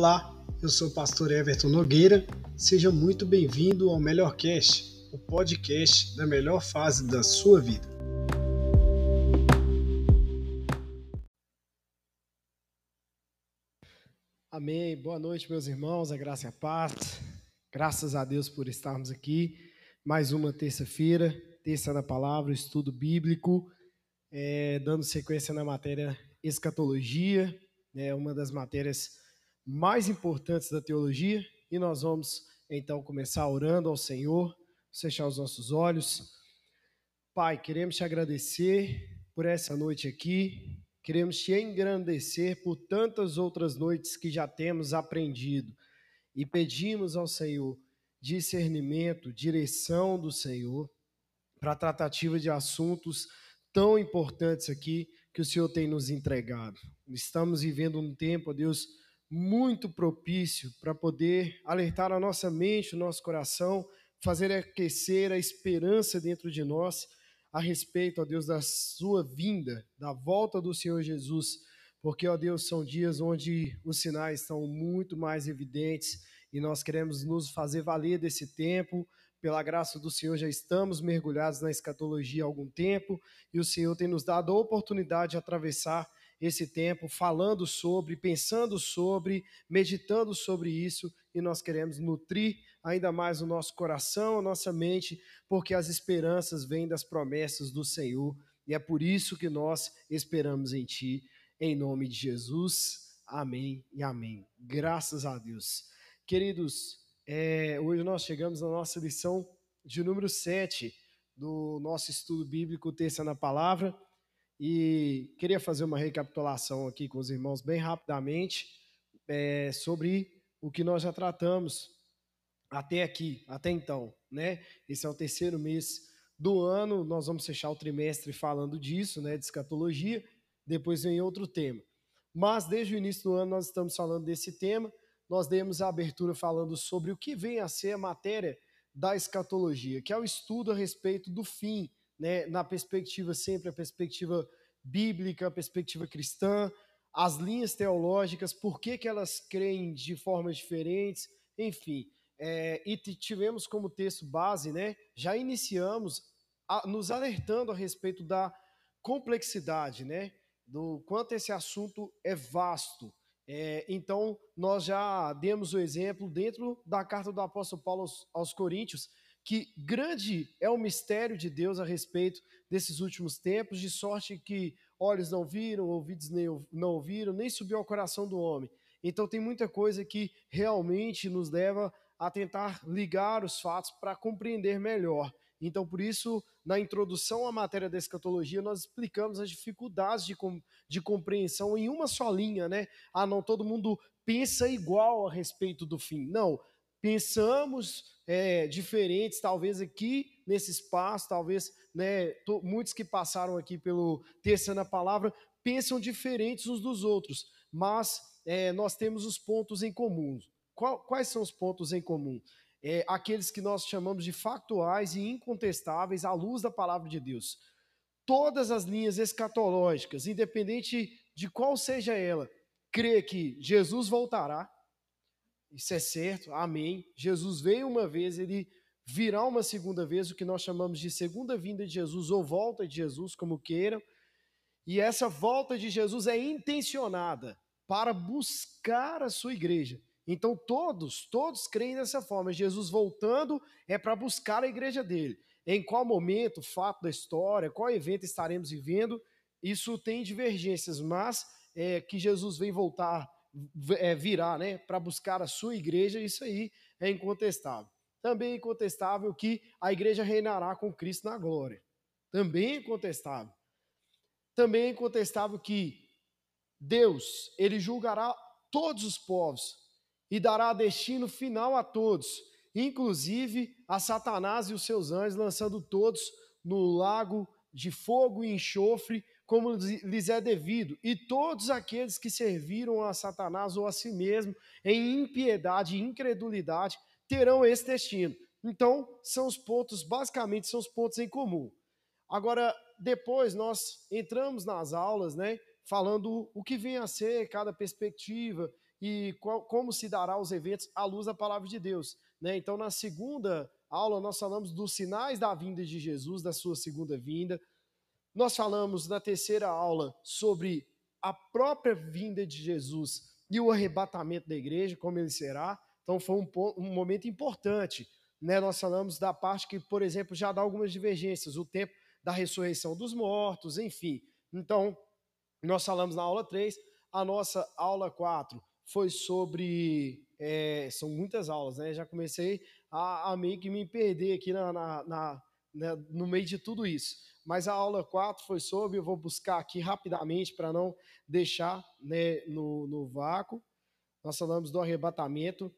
Olá, eu sou o pastor Everton Nogueira. Seja muito bem-vindo ao Melhor Cast, o podcast da melhor fase da sua vida. Amém. Boa noite, meus irmãos. A graça e a paz. Graças a Deus por estarmos aqui. Mais uma terça-feira, terça da palavra, estudo bíblico, é, dando sequência na matéria escatologia, né, uma das matérias mais importantes da teologia, e nós vamos então começar orando ao Senhor, fechar os nossos olhos. Pai, queremos te agradecer por essa noite aqui, queremos te engrandecer por tantas outras noites que já temos aprendido e pedimos ao Senhor discernimento, direção do Senhor para a tratativa de assuntos tão importantes aqui que o Senhor tem nos entregado. Estamos vivendo um tempo, Deus, muito propício para poder alertar a nossa mente, o nosso coração, fazer aquecer a esperança dentro de nós a respeito, ó Deus, da sua vinda, da volta do Senhor Jesus, porque, ó Deus, são dias onde os sinais estão muito mais evidentes e nós queremos nos fazer valer desse tempo. Pela graça do Senhor, já estamos mergulhados na escatologia há algum tempo e o Senhor tem nos dado a oportunidade de atravessar esse tempo falando sobre, pensando sobre, meditando sobre isso, e nós queremos nutrir ainda mais o nosso coração, a nossa mente, porque as esperanças vêm das promessas do Senhor, e é por isso que nós esperamos em Ti, em nome de Jesus. Amém e amém. Graças a Deus. Queridos, é, hoje nós chegamos na nossa lição de número 7 do nosso estudo bíblico Terça na Palavra. E queria fazer uma recapitulação aqui com os irmãos bem rapidamente é, sobre o que nós já tratamos até aqui, até então, né? Esse é o terceiro mês do ano, nós vamos fechar o trimestre falando disso, né, de escatologia, depois vem outro tema. Mas desde o início do ano nós estamos falando desse tema, nós demos a abertura falando sobre o que vem a ser a matéria da escatologia, que é o estudo a respeito do fim, né, na perspectiva sempre, a perspectiva bíblica, a perspectiva cristã, as linhas teológicas, por que, que elas creem de formas diferentes, enfim. É, e tivemos como texto base, né, já iniciamos a, nos alertando a respeito da complexidade, né, do quanto esse assunto é vasto. É, então, nós já demos o exemplo dentro da carta do apóstolo Paulo aos, aos Coríntios, que grande é o mistério de Deus a respeito desses últimos tempos, de sorte que olhos não viram, ouvidos não ouviram, nem subiu ao coração do homem. Então tem muita coisa que realmente nos leva a tentar ligar os fatos para compreender melhor. Então, por isso, na introdução à matéria da escatologia, nós explicamos as dificuldades de, com, de compreensão em uma só linha, né? Ah, não, todo mundo pensa igual a respeito do fim. Não, pensamos é, diferentes, talvez aqui nesse espaço, talvez né, muitos que passaram aqui pelo Terça na Palavra pensam diferentes uns dos outros, mas é, nós temos os pontos em comum. Qual, quais são os pontos em comum? É, aqueles que nós chamamos de factuais e incontestáveis à luz da palavra de Deus. Todas as linhas escatológicas, independente de qual seja ela, crê que Jesus voltará, isso é certo, amém. Jesus veio uma vez, ele virá uma segunda vez, o que nós chamamos de segunda vinda de Jesus ou volta de Jesus, como queiram. E essa volta de Jesus é intencionada para buscar a sua igreja. Então todos, todos creem dessa forma. Jesus voltando é para buscar a igreja dele. Em qual momento, fato da história, qual evento estaremos vivendo, isso tem divergências, mas é, que Jesus vem voltar virá né, para buscar a sua igreja, isso aí é incontestável. Também é incontestável que a igreja reinará com Cristo na glória. Também é incontestável. Também é incontestável que Deus, ele julgará todos os povos e dará destino final a todos, inclusive a Satanás e os seus anjos, lançando todos no lago de fogo e enxofre, como lhes é devido, e todos aqueles que serviram a Satanás ou a si mesmo em impiedade e incredulidade terão esse destino. Então, são os pontos, basicamente, são os pontos em comum. Agora, depois nós entramos nas aulas, né, falando o que vem a ser cada perspectiva, e qual, como se dará os eventos à luz da palavra de Deus. Né? Então, na segunda aula, nós falamos dos sinais da vinda de Jesus, da sua segunda vinda. Nós falamos na terceira aula sobre a própria vinda de Jesus e o arrebatamento da igreja, como ele será. Então, foi um, um momento importante. Né? Nós falamos da parte que, por exemplo, já dá algumas divergências, o tempo da ressurreição dos mortos, enfim. Então, nós falamos na aula 3, a nossa aula 4 foi sobre. É, são muitas aulas, né? Já comecei a, a, meio que me perder aqui na, na, na né, no meio de tudo isso. Mas a aula 4 foi sobre, eu vou buscar aqui rapidamente para não deixar né, no, no vácuo. Nós falamos do arrebatamento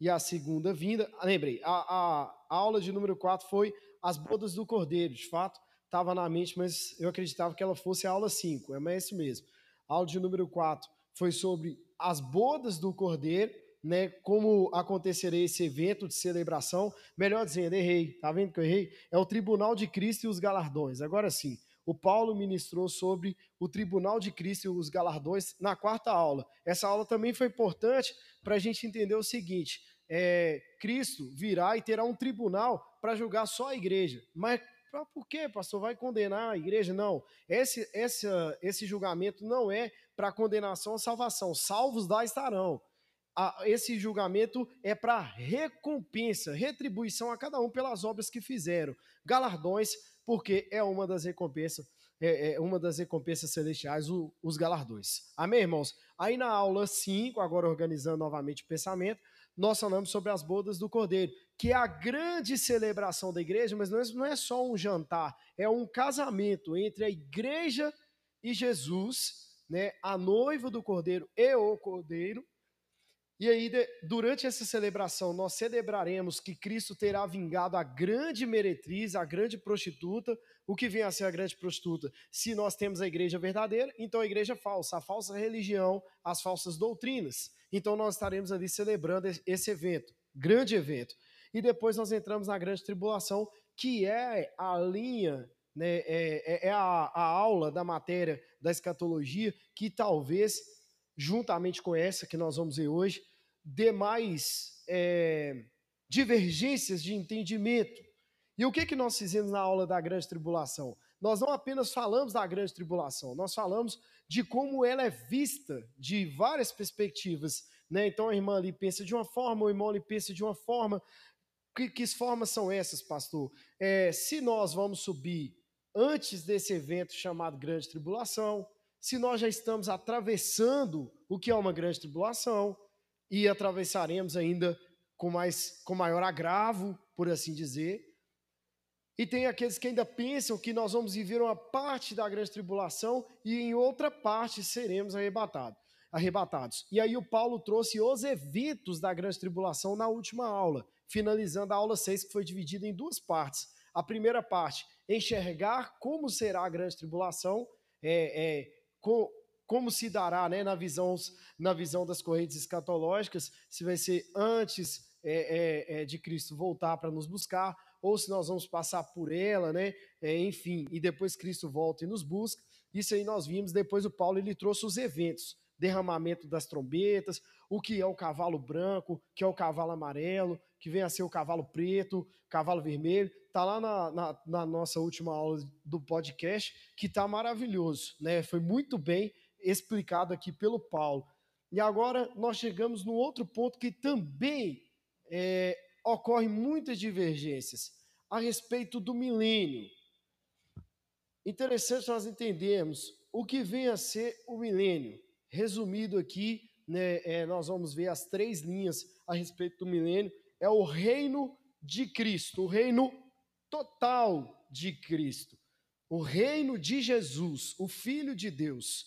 e a segunda vinda. Ah, lembrei, a, a, a aula de número 4 foi as bodas do cordeiro. De fato, estava na mente, mas eu acreditava que ela fosse a aula 5, é, é isso mesmo. A aula de número 4 foi sobre as bodas do cordeiro, né, como acontecerá esse evento de celebração. Melhor dizendo, errei, tá vendo que eu errei? É o tribunal de Cristo e os galardões. Agora sim, o Paulo ministrou sobre o tribunal de Cristo e os galardões na quarta aula. Essa aula também foi importante para a gente entender o seguinte: é, Cristo virá e terá um tribunal para julgar só a igreja. Mas por quê, pastor? Vai condenar a igreja? Não. Esse, esse, esse julgamento não é para condenação ou salvação. Salvos lá estarão. Esse julgamento é para recompensa, retribuição a cada um pelas obras que fizeram. Galardões, porque é uma das recompensas, é, é uma das recompensas celestiais, o, os galardões. Amém, irmãos? Aí na aula 5, agora organizando novamente o pensamento, nós falamos sobre as bodas do Cordeiro, que é a grande celebração da igreja, mas não é, é só um jantar, é um casamento entre a igreja e Jesus, né, a noiva do Cordeiro e o Cordeiro. E aí, durante essa celebração, nós celebraremos que Cristo terá vingado a grande meretriz, a grande prostituta. O que vem a ser a grande prostituta? Se nós temos a igreja verdadeira, então a igreja falsa, a falsa religião, as falsas doutrinas. Então nós estaremos ali celebrando esse evento, grande evento. E depois nós entramos na grande tribulação, que é a linha, né, é, é, é a, a aula da matéria da escatologia, que talvez, juntamente com essa que nós vamos ver hoje, dê mais é, divergências de entendimento. E o que, que nós fizemos na aula da grande tribulação? Nós não apenas falamos da grande tribulação, nós falamos de como ela é vista de várias perspectivas. Né? Então a irmã ali pensa de uma forma, o irmão ali pensa de uma forma. Que, que formas são essas, pastor? É, se nós vamos subir antes desse evento chamado Grande Tribulação, se nós já estamos atravessando o que é uma grande tribulação e atravessaremos ainda com, mais, com maior agravo, por assim dizer, e tem aqueles que ainda pensam que nós vamos viver uma parte da grande tribulação e em outra parte seremos arrebatados. arrebatados. E aí o Paulo trouxe os eventos da grande tribulação na última aula, finalizando a aula 6, que foi dividida em duas partes. A primeira parte, enxergar como será a grande tribulação, é, é, co, como se dará né, na, visão, na visão das correntes escatológicas, se vai ser antes é, é, é de Cristo voltar para nos buscar, ou se nós vamos passar por ela, né? É, enfim, e depois Cristo volta e nos busca. Isso aí nós vimos. Depois o Paulo ele trouxe os eventos, derramamento das trombetas, o que é o cavalo branco, que é o cavalo amarelo, que vem a ser o cavalo preto, cavalo vermelho. Tá lá na, na, na nossa última aula do podcast, que tá maravilhoso, né? Foi muito bem explicado aqui pelo Paulo. E agora nós chegamos no outro ponto que também é, ocorrem muitas divergências a respeito do milênio. Interessante nós entendermos o que vem a ser o milênio. Resumido aqui, né, é, nós vamos ver as três linhas a respeito do milênio. É o reino de Cristo, o reino total de Cristo. O reino de Jesus, o Filho de Deus,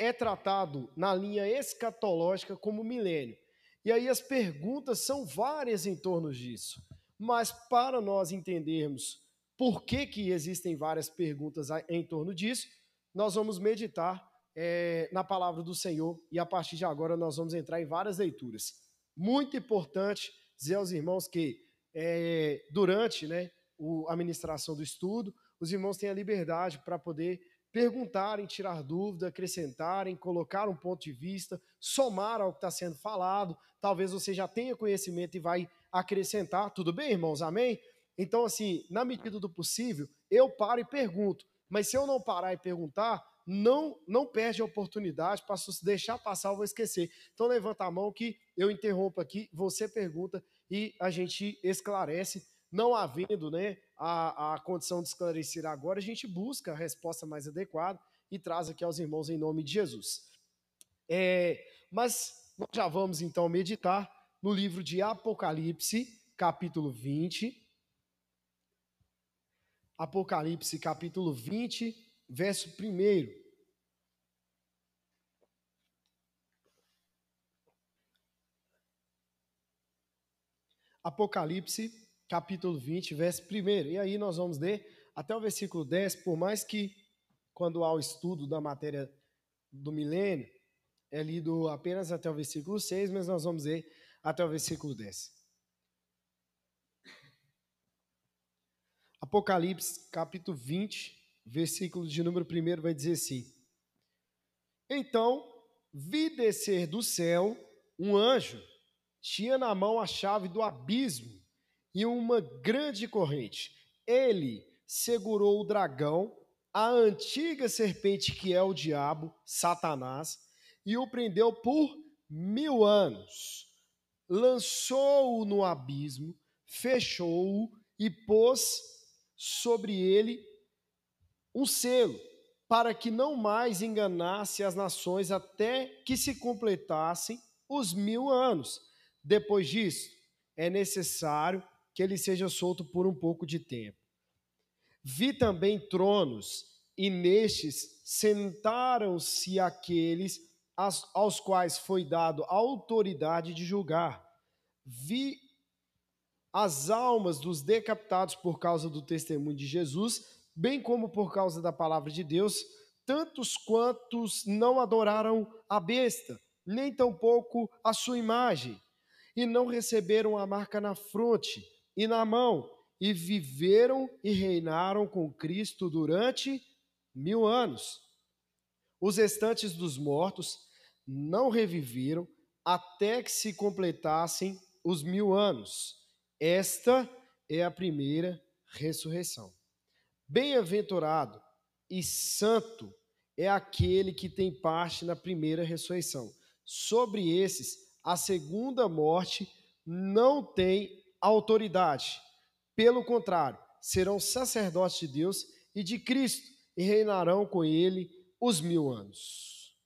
é tratado na linha escatológica como milênio. E aí as perguntas são várias em torno disso. Mas para nós entendermos por que, que existem várias perguntas em torno disso, nós vamos meditar é, na palavra do Senhor e a partir de agora nós vamos entrar em várias leituras. Muito importante dizer aos irmãos que é, durante né, o, a ministração do estudo, os irmãos têm a liberdade para poder perguntarem, tirar dúvida, acrescentarem, colocar um ponto de vista, somar ao que está sendo falado. Talvez você já tenha conhecimento e vai acrescentar. Tudo bem, irmãos? Amém? Então, assim, na medida do possível, eu paro e pergunto. Mas se eu não parar e perguntar, não não perde a oportunidade para se deixar passar, eu vou esquecer. Então levanta a mão que eu interrompo aqui, você pergunta e a gente esclarece. Não havendo né, a, a condição de esclarecer agora, a gente busca a resposta mais adequada e traz aqui aos irmãos em nome de Jesus. É, mas nós já vamos então meditar no livro de Apocalipse, capítulo 20. Apocalipse, capítulo 20, verso 1. Apocalipse, capítulo 20, verso 1. E aí nós vamos ler até o versículo 10, por mais que quando há o estudo da matéria do milênio, é lido apenas até o versículo 6, mas nós vamos ler até o versículo 10. Apocalipse, capítulo 20, versículo de número 1 vai dizer assim: Então vi descer do céu um anjo, tinha na mão a chave do abismo e uma grande corrente. Ele segurou o dragão, a antiga serpente que é o diabo, Satanás, e o prendeu por mil anos. Lançou-o no abismo, fechou-o e pôs sobre ele um selo, para que não mais enganasse as nações até que se completassem os mil anos. Depois disso, é necessário que ele seja solto por um pouco de tempo. Vi também tronos, e nestes sentaram-se aqueles aos quais foi dado a autoridade de julgar. Vi as almas dos decapitados por causa do testemunho de Jesus bem como por causa da palavra de Deus, tantos quantos não adoraram a besta, nem tampouco a sua imagem, e não receberam a marca na fronte e na mão, e viveram e reinaram com Cristo durante mil anos. Os restantes dos mortos não reviveram até que se completassem os mil anos. Esta é a primeira ressurreição. Bem-aventurado e santo é aquele que tem parte na primeira ressurreição. Sobre esses, a segunda morte não tem autoridade. Pelo contrário, serão sacerdotes de Deus e de Cristo e reinarão com ele os mil anos.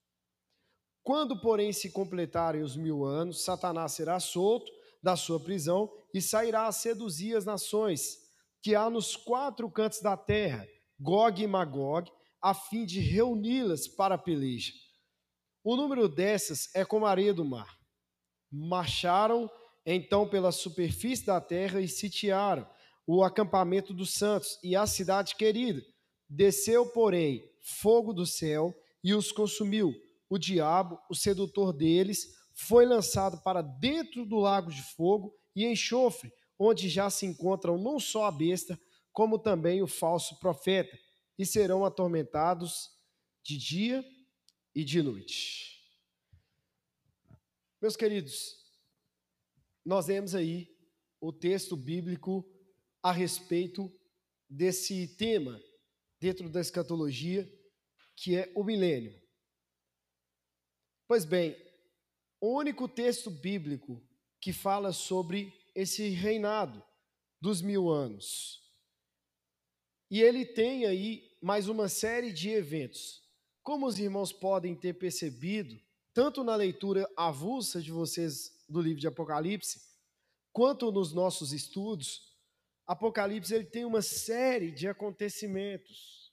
Quando, porém, se completarem os mil anos, Satanás será solto da sua prisão e sairá a seduzir as nações que há nos quatro cantos da terra, Gog e Magog, a fim de reuni-las para a peleja. O número dessas é como a areia do mar. Marcharam então pela superfície da terra e sitiaram o acampamento dos santos e a cidade querida. Desceu, porém, fogo do céu e os consumiu. O diabo, o sedutor deles, foi lançado para dentro do lago de fogo e enxofre, onde já se encontram não só a besta, como também o falso profeta, e serão atormentados de dia e de noite. Meus queridos, nós vemos aí o texto bíblico a respeito desse tema dentro da escatologia, que é o milênio. Pois bem, o único texto bíblico que fala sobre esse reinado dos mil anos. E ele tem aí mais uma série de eventos. Como os irmãos podem ter percebido, tanto na leitura avulsa de vocês do livro de Apocalipse, quanto nos nossos estudos, Apocalipse ele tem uma série de acontecimentos.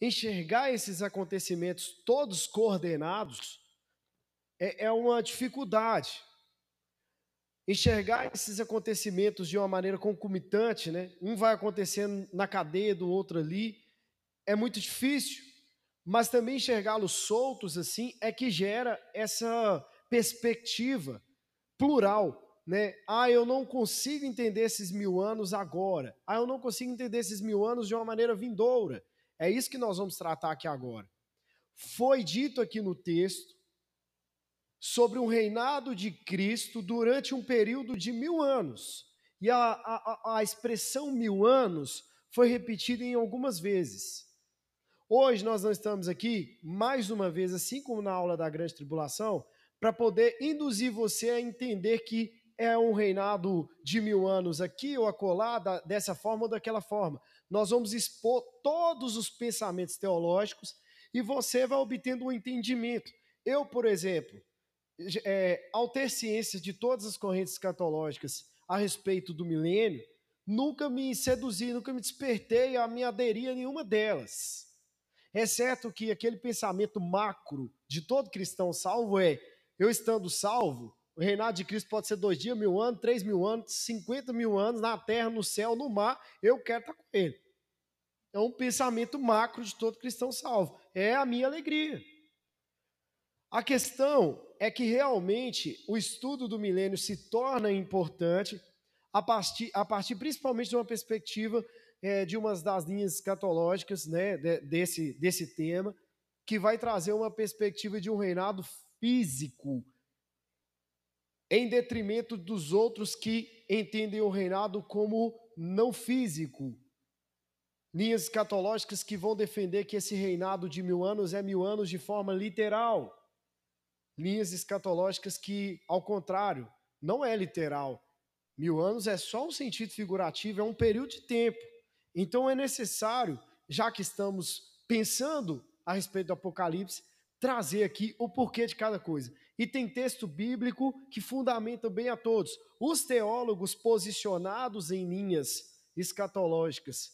Enxergar esses acontecimentos todos coordenados é, é uma dificuldade enxergar esses acontecimentos de uma maneira concomitante, né? Um vai acontecendo na cadeia do outro ali, é muito difícil, mas também enxergá-los soltos assim é que gera essa perspectiva plural, né? Ah, eu não consigo entender esses mil anos agora. Ah, eu não consigo entender esses mil anos de uma maneira vindoura. É isso que nós vamos tratar aqui agora. Foi dito aqui no texto sobre um reinado de Cristo durante um período de mil anos. E a, a, a expressão mil anos foi repetida em algumas vezes. Hoje nós não estamos aqui, mais uma vez, assim como na aula da grande tribulação, para poder induzir você a entender que é um reinado de mil anos aqui ou acolá, dessa forma ou daquela forma. Nós vamos expor todos os pensamentos teológicos e você vai obtendo um entendimento. Eu, por exemplo, é, ao ter ciência de todas as correntes escatológicas a respeito do milênio, nunca me seduzi, nunca me despertei a me aderir a nenhuma delas. Certo que aquele pensamento macro de todo cristão salvo é: eu estando salvo, o reinado de Cristo pode ser dois dias, mil anos, três mil anos, cinquenta mil anos, na terra, no céu, no mar, eu quero estar com ele. É um pensamento macro de todo cristão salvo. É a minha alegria. A questão é que realmente o estudo do milênio se torna importante a partir, a partir principalmente de uma perspectiva é, de uma das linhas escatológicas né, desse, desse tema, que vai trazer uma perspectiva de um reinado físico, em detrimento dos outros que entendem o reinado como não físico. Linhas escatológicas que vão defender que esse reinado de mil anos é mil anos de forma literal linhas escatológicas que, ao contrário, não é literal. Mil anos é só um sentido figurativo, é um período de tempo. Então é necessário, já que estamos pensando a respeito do Apocalipse, trazer aqui o porquê de cada coisa. E tem texto bíblico que fundamenta bem a todos. Os teólogos posicionados em linhas escatológicas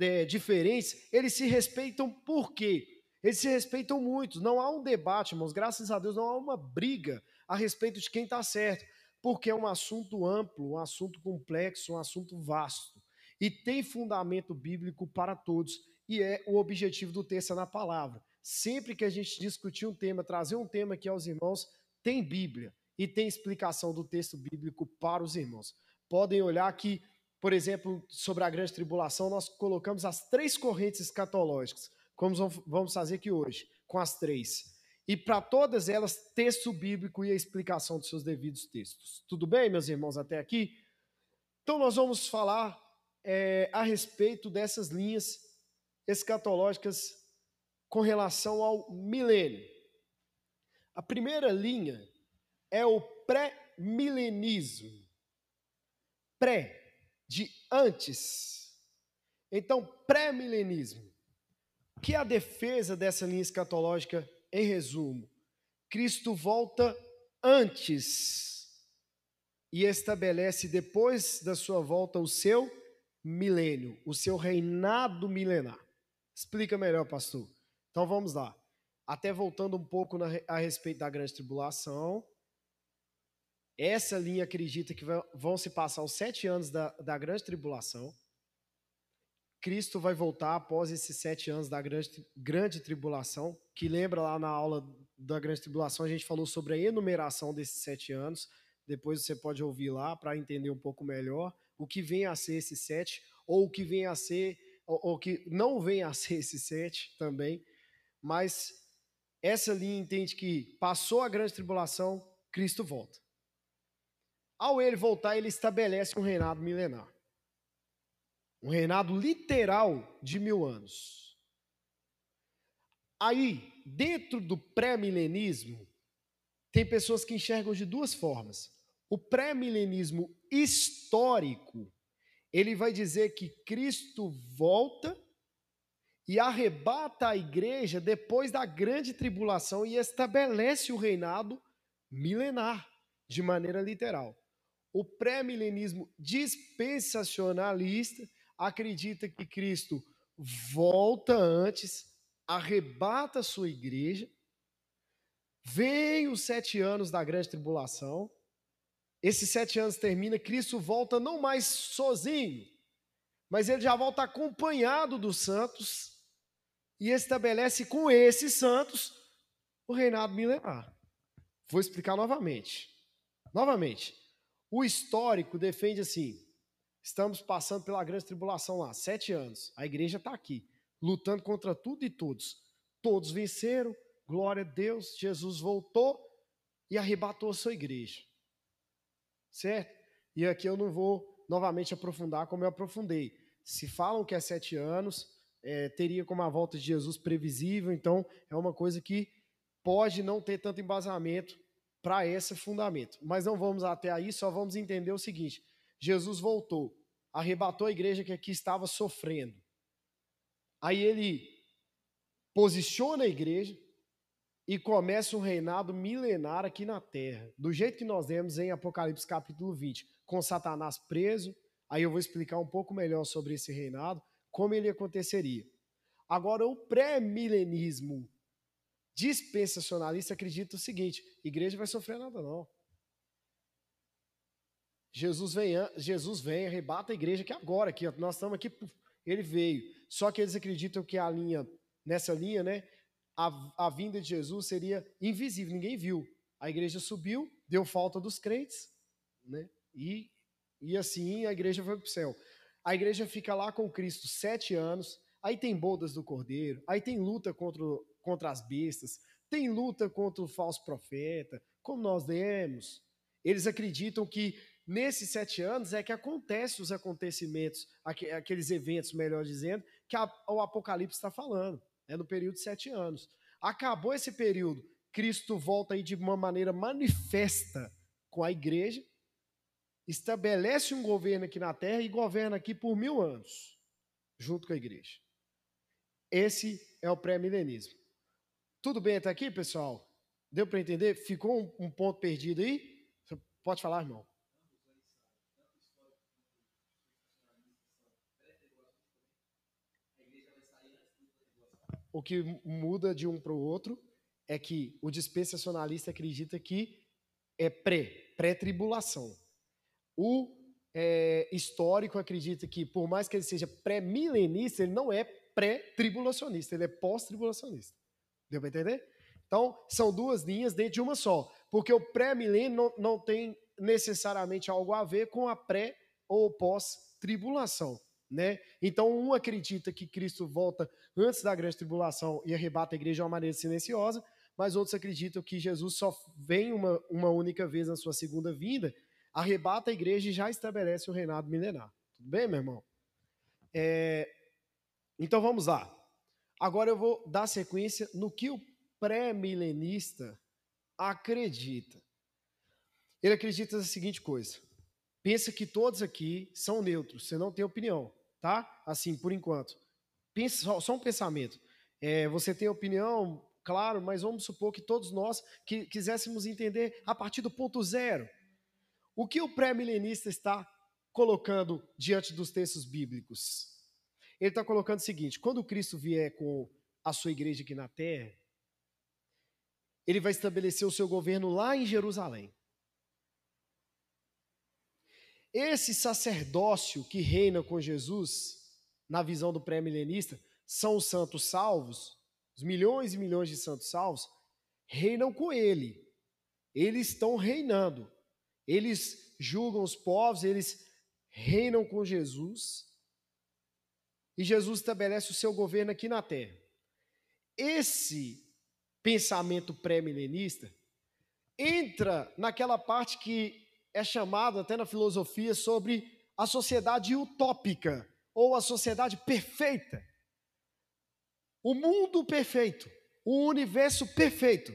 é, diferentes, eles se respeitam por quê? Eles se respeitam muito. Não há um debate, irmãos. Graças a Deus, não há uma briga a respeito de quem está certo, porque é um assunto amplo, um assunto complexo, um assunto vasto. E tem fundamento bíblico para todos. E é o objetivo do texto na palavra. Sempre que a gente discutir um tema, trazer um tema aqui aos irmãos, tem Bíblia e tem explicação do texto bíblico para os irmãos. Podem olhar que, por exemplo, sobre a grande tribulação, nós colocamos as três correntes escatológicas como vamos fazer aqui hoje, com as três. E para todas elas, texto bíblico e a explicação dos seus devidos textos. Tudo bem, meus irmãos, até aqui? Então, nós vamos falar é, a respeito dessas linhas escatológicas com relação ao milênio. A primeira linha é o pré-milenismo. Pré, de antes. Então, pré-milenismo que é a defesa dessa linha escatológica, em resumo? Cristo volta antes e estabelece depois da sua volta o seu milênio, o seu reinado milenar. Explica melhor, pastor. Então vamos lá. Até voltando um pouco na, a respeito da grande tribulação. Essa linha acredita que vão se passar os sete anos da, da grande tribulação. Cristo vai voltar após esses sete anos da grande, grande tribulação, que lembra lá na aula da grande tribulação, a gente falou sobre a enumeração desses sete anos. Depois você pode ouvir lá para entender um pouco melhor o que vem a ser esses sete, ou o que vem a ser, ou, o que não vem a ser esses sete também. Mas essa linha entende que passou a grande tribulação, Cristo volta. Ao ele voltar, ele estabelece um reinado milenar. Um reinado literal de mil anos. Aí, dentro do pré-milenismo, tem pessoas que enxergam de duas formas. O pré-milenismo histórico, ele vai dizer que Cristo volta e arrebata a igreja depois da grande tribulação e estabelece o reinado milenar, de maneira literal. O pré-milenismo dispensacionalista acredita que Cristo volta antes, arrebata sua igreja, vem os sete anos da grande tribulação, esses sete anos termina, Cristo volta não mais sozinho, mas ele já volta acompanhado dos santos e estabelece com esses santos o reinado milenar. Vou explicar novamente. Novamente, o histórico defende assim: Estamos passando pela grande tribulação lá, sete anos. A igreja está aqui. lutando contra tudo e todos. Todos venceram, glória a Deus, Jesus voltou e arrebatou a sua igreja. Certo? E aqui eu não vou novamente aprofundar como eu aprofundei. Se falam que é sete anos, é, teria como a volta de Jesus previsível, então é uma coisa que pode não ter tanto embasamento para esse fundamento. Mas não vamos até aí, só vamos entender o seguinte: Jesus voltou, arrebatou a igreja que aqui estava sofrendo. Aí ele posiciona a igreja e começa um reinado milenar aqui na terra, do jeito que nós vemos em Apocalipse capítulo 20, com Satanás preso. Aí eu vou explicar um pouco melhor sobre esse reinado, como ele aconteceria. Agora, o pré-milenismo dispensacionalista acredita o seguinte: igreja vai sofrer nada, não. Jesus vem, Jesus vem, arrebata a igreja que agora, aqui, nós estamos aqui, ele veio. Só que eles acreditam que a linha, nessa linha, né, a, a vinda de Jesus seria invisível, ninguém viu. A igreja subiu, deu falta dos crentes, né, e, e assim a igreja foi para o céu. A igreja fica lá com Cristo sete anos, aí tem bodas do cordeiro, aí tem luta contra, contra as bestas, tem luta contra o falso profeta, como nós lemos. Eles acreditam que nesses sete anos é que acontecem os acontecimentos, aqueles eventos, melhor dizendo, que a, o Apocalipse está falando. É no período de sete anos. Acabou esse período, Cristo volta aí de uma maneira manifesta com a igreja, estabelece um governo aqui na terra e governa aqui por mil anos, junto com a igreja. Esse é o pré-milenismo. Tudo bem até aqui, pessoal? Deu para entender? Ficou um, um, ponto perdido aí? Você pode falar, irmão. O que muda de um para o outro é que o dispensacionalista acredita que é pré, pré-tribulação. O é, histórico acredita que, por mais que ele seja pré-milenista, ele não é pré-tribulacionista, ele é pós-tribulacionista. Deu para entender? Então, são duas linhas dentro de uma só. Porque o pré-milênio não, não tem necessariamente algo a ver com a pré ou pós-tribulação. Né? Então, um acredita que Cristo volta antes da grande tribulação e arrebata a igreja de uma maneira silenciosa, mas outros acreditam que Jesus só vem uma, uma única vez na sua segunda vinda arrebata a igreja e já estabelece o reinado milenar. Tudo bem, meu irmão? É, então vamos lá. Agora eu vou dar sequência no que o pré-milenista acredita. Ele acredita na seguinte coisa: pensa que todos aqui são neutros, você não tem opinião, tá? Assim, por enquanto. Pensa, só, só um pensamento. É, você tem opinião, claro, mas vamos supor que todos nós que quiséssemos entender a partir do ponto zero. O que o pré-milenista está colocando diante dos textos bíblicos? Ele está colocando o seguinte: quando Cristo vier com a sua igreja aqui na terra, ele vai estabelecer o seu governo lá em Jerusalém. Esse sacerdócio que reina com Jesus, na visão do pré-milenista, são os santos salvos, os milhões e milhões de santos salvos, reinam com ele. Eles estão reinando. Eles julgam os povos, eles reinam com Jesus. E Jesus estabelece o seu governo aqui na terra. Esse pensamento pré-milenista entra naquela parte que é chamada até na filosofia sobre a sociedade utópica ou a sociedade perfeita. O mundo perfeito, o universo perfeito.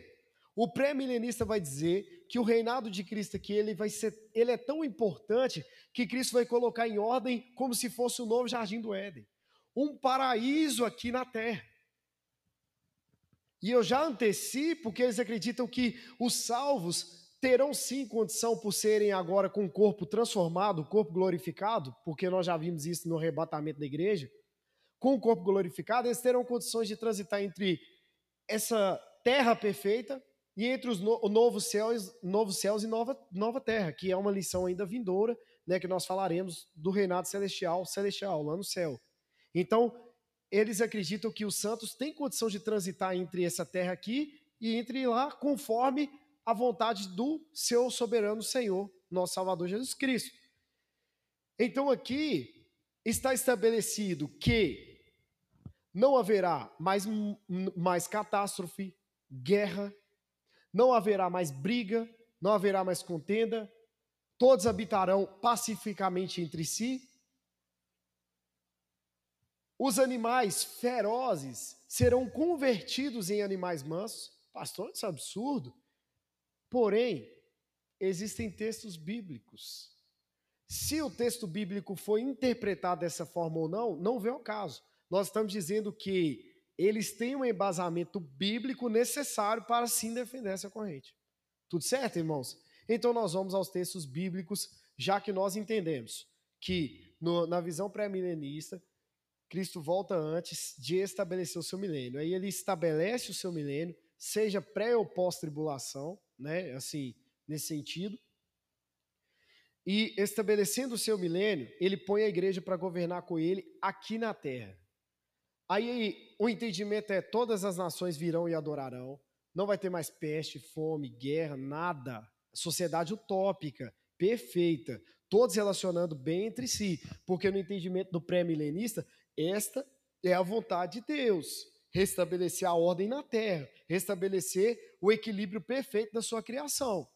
O pré-milenista vai dizer que o reinado de Cristo aqui ele vai ser, ele é tão importante que Cristo vai colocar em ordem como se fosse o novo jardim do Éden, um paraíso aqui na terra. E eu já antecipo que eles acreditam que os salvos terão sim condição por serem agora com o corpo transformado, o corpo glorificado, porque nós já vimos isso no arrebatamento da igreja. Com o corpo glorificado, eles terão condições de transitar entre essa terra perfeita e entre os no, novos céus, novos céus e nova, nova terra, que é uma lição ainda vindoura, né, que nós falaremos do reinado celestial, celestial, lá no céu. Então, eles acreditam que os santos têm condição de transitar entre essa terra aqui e entre lá, conforme a vontade do seu soberano Senhor, nosso Salvador Jesus Cristo. Então, aqui está estabelecido que não haverá mais, mais catástrofe, guerra, não haverá mais briga, não haverá mais contenda, todos habitarão pacificamente entre si. Os animais ferozes serão convertidos em animais mansos. Pastor, isso é absurdo. Porém, existem textos bíblicos. Se o texto bíblico foi interpretado dessa forma ou não, não vem ao caso. Nós estamos dizendo que eles têm um embasamento bíblico necessário para sim defender essa corrente. Tudo certo, irmãos? Então nós vamos aos textos bíblicos, já que nós entendemos que no, na visão pré-milenista, Cristo volta antes de estabelecer o seu milênio. Aí ele estabelece o seu milênio, seja pré ou pós-tribulação, né? Assim, nesse sentido. E estabelecendo o seu milênio, ele põe a igreja para governar com ele aqui na terra. Aí o entendimento é: todas as nações virão e adorarão, não vai ter mais peste, fome, guerra, nada. Sociedade utópica, perfeita, todos relacionando bem entre si, porque no entendimento do pré-milenista, esta é a vontade de Deus. Restabelecer a ordem na terra, restabelecer o equilíbrio perfeito da sua criação.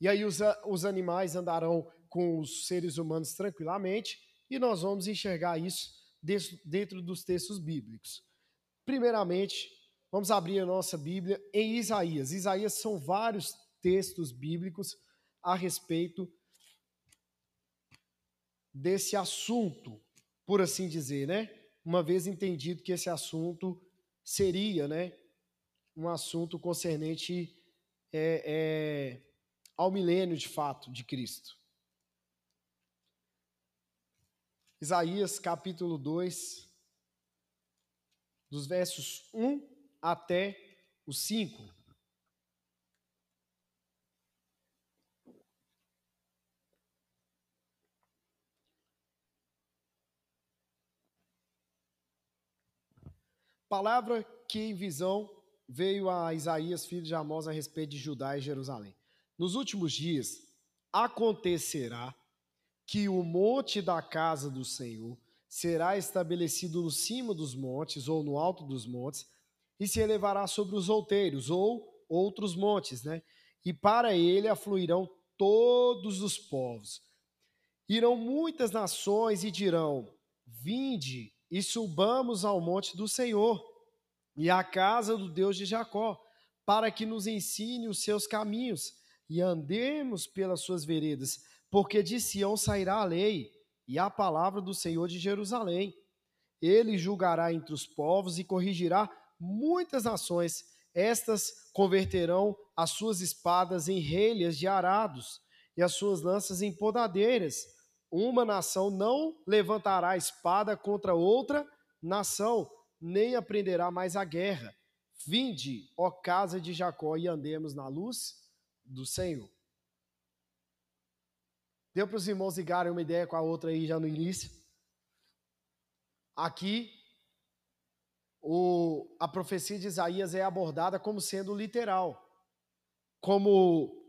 E aí os, os animais andarão com os seres humanos tranquilamente, e nós vamos enxergar isso dentro dos textos bíblicos. Primeiramente, vamos abrir a nossa Bíblia em Isaías. Isaías são vários textos bíblicos a respeito desse assunto, por assim dizer, né? Uma vez entendido que esse assunto seria, né, um assunto concernente é, é, ao milênio de fato de Cristo. Isaías capítulo 2, dos versos 1 até o 5. Palavra que em visão veio a Isaías, filho de Amós, a respeito de Judá e Jerusalém. Nos últimos dias acontecerá que o monte da casa do Senhor será estabelecido no cimo dos montes ou no alto dos montes e se elevará sobre os outeiros ou outros montes, né? E para ele afluirão todos os povos. Irão muitas nações e dirão: Vinde e subamos ao monte do Senhor e à casa do Deus de Jacó, para que nos ensine os seus caminhos e andemos pelas suas veredas, porque de Sião sairá a lei e a palavra do Senhor de Jerusalém. Ele julgará entre os povos e corrigirá muitas nações. Estas converterão as suas espadas em relhas de arados e as suas lanças em podadeiras. Uma nação não levantará espada contra outra nação, nem aprenderá mais a guerra. Vinde, ó casa de Jacó, e andemos na luz do Senhor. Deu para os irmãos ligarem uma ideia com a outra aí já no início? Aqui, o, a profecia de Isaías é abordada como sendo literal. Como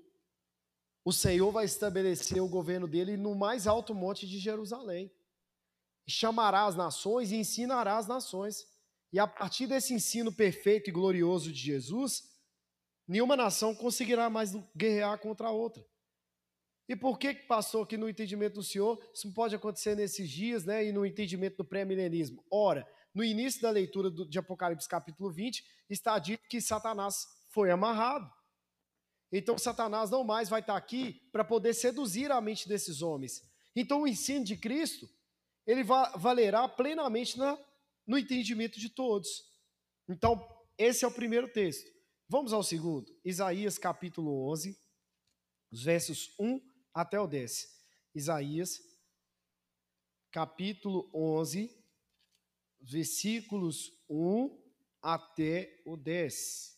o Senhor vai estabelecer o governo dele no mais alto monte de Jerusalém. Chamará as nações e ensinará as nações. E a partir desse ensino perfeito e glorioso de Jesus, nenhuma nação conseguirá mais guerrear contra a outra. E por que passou aqui no entendimento do Senhor? Isso pode acontecer nesses dias, né? E no entendimento do pré-milenismo. Ora, no início da leitura do, de Apocalipse capítulo 20, está dito que Satanás foi amarrado. Então Satanás não mais vai estar aqui para poder seduzir a mente desses homens. Então o ensino de Cristo, ele valerá plenamente na, no entendimento de todos. Então, esse é o primeiro texto. Vamos ao segundo, Isaías capítulo 11, os versos 1 até o 10. Isaías capítulo 11, versículos 1 até o 10.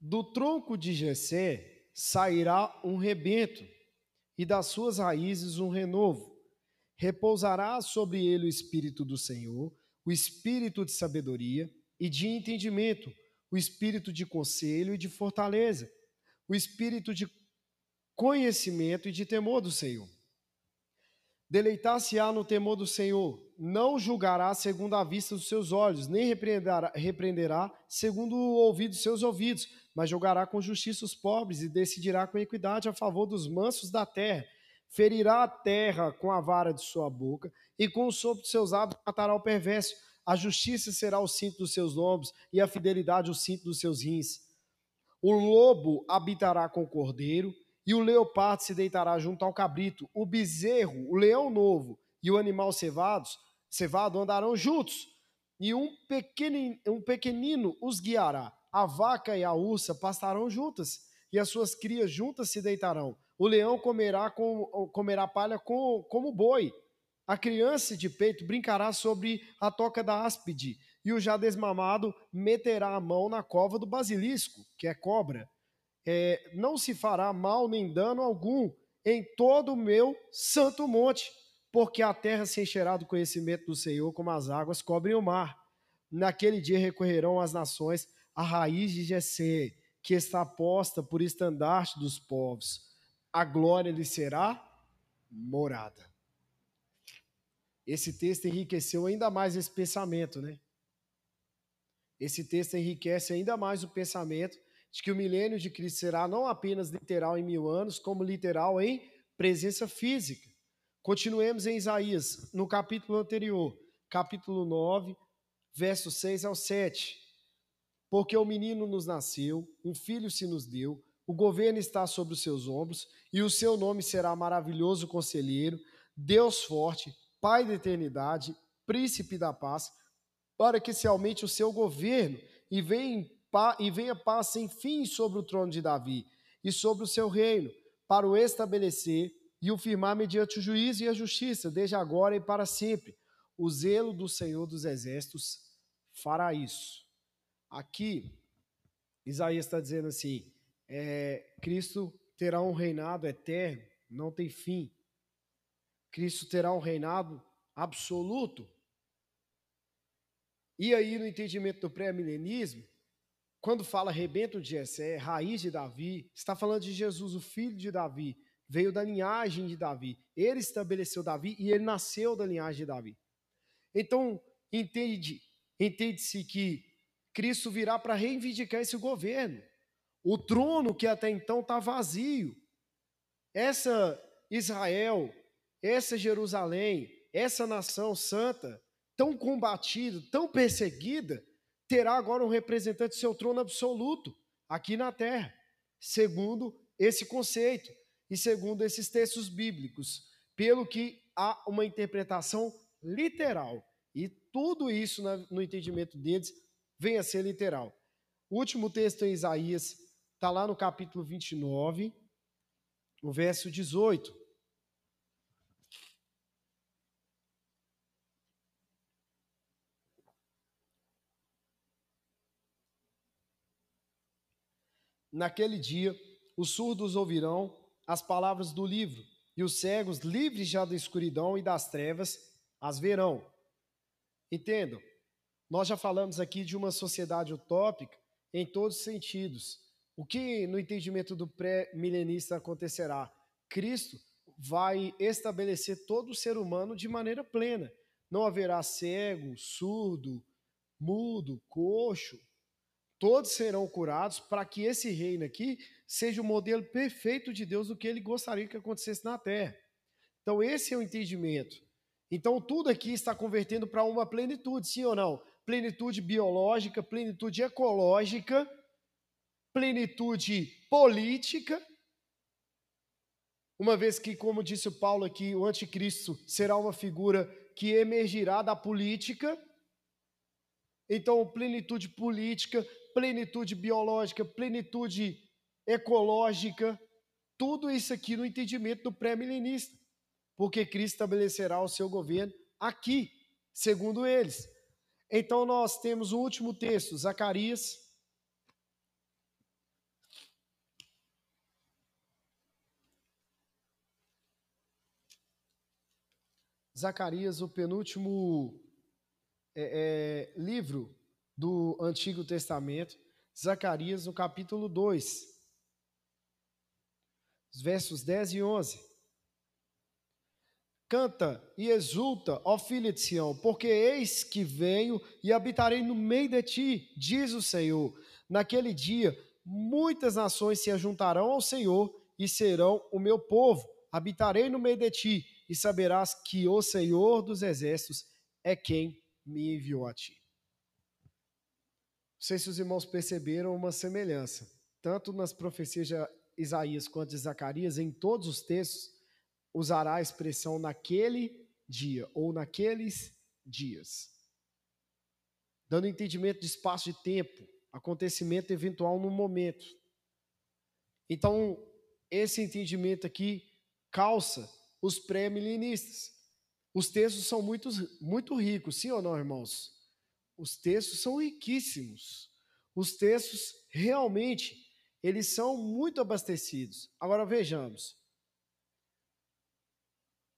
Do tronco de Jessé sairá um rebento e das suas raízes um renovo. Repousará sobre ele o espírito do Senhor, o espírito de sabedoria e de entendimento, o espírito de conselho e de fortaleza, o espírito de conhecimento e de temor do Senhor. Deleitar-se-á no temor do Senhor, não julgará segundo a vista dos seus olhos, nem repreenderá, repreenderá segundo o ouvido dos seus ouvidos, mas julgará com justiça os pobres e decidirá com equidade a favor dos mansos da terra. Ferirá a terra com a vara de sua boca e com o sopro de seus lábios matará o perverso. A justiça será o cinto dos seus lombos e a fidelidade o cinto dos seus rins. O lobo habitará com o cordeiro e o leopardo se deitará junto ao cabrito. O bezerro, o leão novo e o animal cevados, cevado andarão juntos, e um pequenino, um pequenino os guiará. A vaca e a ursa pastarão juntas, e as suas crias juntas se deitarão. O leão comerá, com, comerá palha com, como boi. A criança de peito brincará sobre a toca da áspide, e o já desmamado meterá a mão na cova do basilisco, que é cobra. É, não se fará mal nem dano algum em todo o meu santo monte porque a terra se encherá do conhecimento do Senhor, como as águas cobrem o mar. Naquele dia recorrerão as nações à raiz de Jessé, que está posta por estandarte dos povos. A glória lhe será morada. Esse texto enriqueceu ainda mais esse pensamento, né? Esse texto enriquece ainda mais o pensamento de que o milênio de Cristo será não apenas literal em mil anos, como literal em presença física. Continuemos em Isaías, no capítulo anterior, capítulo 9, verso 6 ao 7. Porque o menino nos nasceu, um filho se nos deu, o governo está sobre os seus ombros, e o seu nome será maravilhoso conselheiro, Deus forte, Pai da eternidade, príncipe da paz, para que se aumente o seu governo e venha, e venha paz sem fim sobre o trono de Davi e sobre o seu reino, para o estabelecer e o firmar mediante o juízo e a justiça, desde agora e para sempre. O zelo do Senhor dos Exércitos fará isso. Aqui, Isaías está dizendo assim: é, Cristo terá um reinado eterno, não tem fim. Cristo terá um reinado absoluto. E aí, no entendimento do pré-milenismo, quando fala rebento de Jessé, raiz de Davi, está falando de Jesus, o filho de Davi, veio da linhagem de Davi. Ele estabeleceu Davi e ele nasceu da linhagem de Davi. Então, entende, entende-se que Cristo virá para reivindicar esse governo. O trono que até então está vazio. Essa Israel, essa Jerusalém, essa nação santa, tão combatida, tão perseguida, terá agora um representante do seu trono absoluto aqui na terra, segundo esse conceito e segundo esses textos bíblicos, pelo que há uma interpretação literal. E tudo isso, no entendimento deles, vem a ser literal. Último texto em Isaías está lá no capítulo 29, o verso 18. Naquele dia, os surdos ouvirão as palavras do livro, e os cegos, livres já da escuridão e das trevas, as verão. Entendam, nós já falamos aqui de uma sociedade utópica em todos os sentidos. O que no entendimento do pré-milenista acontecerá? Cristo vai estabelecer todo o ser humano de maneira plena. Não haverá cego, surdo, mudo, coxo, todos serão curados para que esse reino aqui seja o modelo perfeito de Deus do que ele gostaria que acontecesse na terra. Então, esse é o entendimento. Então, tudo aqui está convertendo para uma plenitude, sim ou não? Plenitude biológica, plenitude ecológica, plenitude política. Uma vez que, como disse o Paulo aqui, o anticristo será uma figura que emergirá da política. Então, plenitude política, plenitude biológica, plenitude ecológica, tudo isso aqui no entendimento do pré-milenista, porque Cristo estabelecerá o seu governo aqui, segundo eles. Então nós temos o último texto, Zacarias. Zacarias, o penúltimo é, é, livro do Antigo Testamento. Zacarias, no capítulo 2, os versos 10 e 11. Canta e exulta, ó filha de Sião, porque eis que venho e habitarei no meio de ti, diz o Senhor. Naquele dia, muitas nações se ajuntarão ao Senhor e serão o meu povo. Habitarei no meio de ti e saberás que o Senhor dos exércitos é quem me enviou a ti. Não sei se os irmãos perceberam uma semelhança, tanto nas profecias de Isaías quanto de Zacarias, em todos os textos, usará a expressão naquele dia ou naqueles dias, dando entendimento de espaço de tempo, acontecimento eventual no momento. Então, esse entendimento aqui calça os pré-milenistas. Os textos são muito, muito ricos, sim ou não, irmãos? Os textos são riquíssimos. Os textos realmente eles são muito abastecidos. Agora vejamos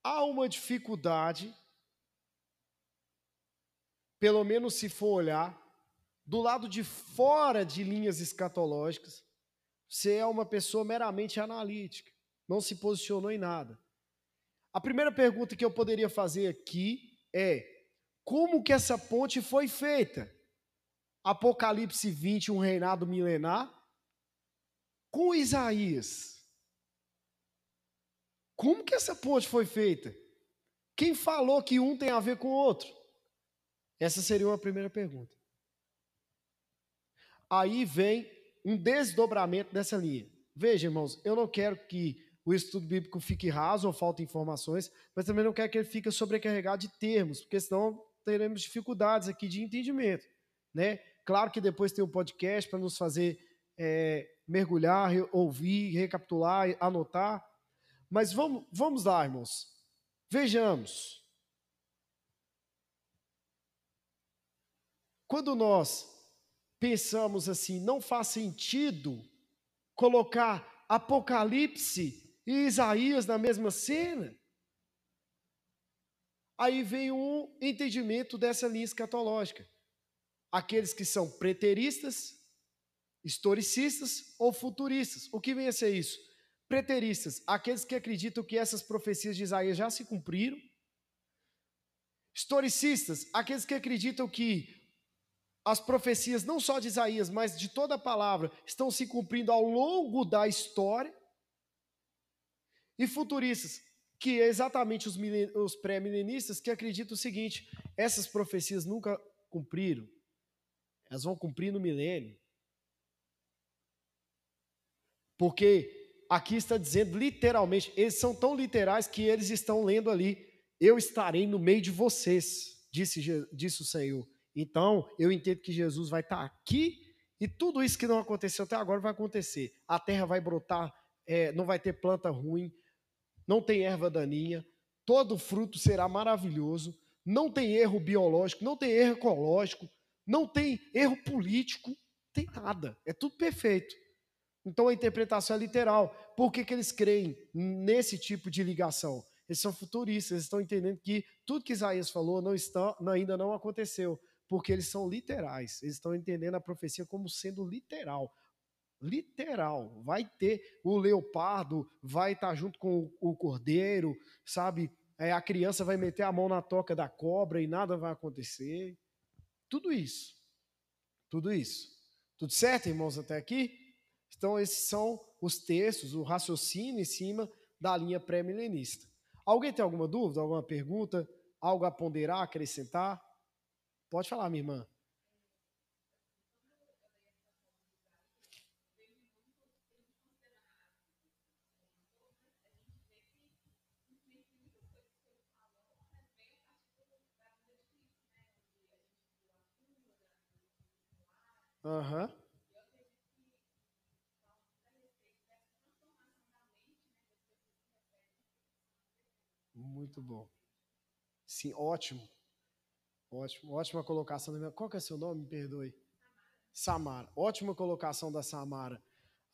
há uma dificuldade, pelo menos se for olhar, do lado de fora de linhas escatológicas, você é uma pessoa meramente analítica, não se posicionou em nada. A primeira pergunta que eu poderia fazer aqui é: como que essa ponte foi feita? Apocalipse 20, um reinado milenar, com Isaías. Como que essa ponte foi feita? Quem falou que um tem a ver com o outro? Essa seria uma primeira pergunta. Aí vem um desdobramento dessa linha. Veja, irmãos, eu não quero que o estudo bíblico fique raso ou falte informações, mas também não quero que ele fique sobrecarregado de termos, porque senão teremos dificuldades aqui de entendimento. Né? Claro que depois tem o podcast para nos fazer é, mergulhar, ouvir, recapitular, anotar, mas vamos, vamos lá, irmãos. Vejamos. Quando nós pensamos assim, não faz sentido colocar Apocalipse e Isaías na mesma cena. Aí vem um entendimento dessa linha escatológica. Aqueles que são preteristas, historicistas ou futuristas. O que vem a ser isso? Preteristas, aqueles que acreditam que essas profecias de Isaías já se cumpriram. Historicistas, aqueles que acreditam que as profecias, não só de Isaías, mas de toda a palavra, estão se cumprindo ao longo da história. E futuristas, que é exatamente os, os pré-milenistas que acreditam o seguinte: essas profecias nunca cumpriram, elas vão cumprir no milênio. Porque aqui está dizendo literalmente, eles são tão literais que eles estão lendo ali: Eu estarei no meio de vocês, disse, disse o Senhor. Então, eu entendo que Jesus vai estar aqui e tudo isso que não aconteceu até agora vai acontecer. A terra vai brotar, é, não vai ter planta ruim, não tem erva daninha, todo fruto será maravilhoso, não tem erro biológico, não tem erro ecológico, não tem erro político, tem nada, é tudo perfeito. Então a interpretação é literal. Por que, que eles creem nesse tipo de ligação? Eles são futuristas, eles estão entendendo que tudo que Isaías falou não está, ainda não aconteceu, porque eles são literais. Eles estão entendendo a profecia como sendo literal. Literal. Vai ter o leopardo, vai estar junto com o cordeiro, sabe? É, a criança vai meter a mão na toca da cobra e nada vai acontecer. Tudo isso. Tudo isso. Tudo certo, irmãos, até aqui? Então, esses são os textos, o raciocínio em cima da linha pré-milenista. Alguém tem alguma dúvida, alguma pergunta, algo a ponderar, acrescentar? Pode falar, minha irmã. Aham. Uhum. Muito bom. Sim, ótimo. Ótimo, ótima colocação. Qual que é seu nome? Me perdoe. Samara. Ótima colocação da Samara.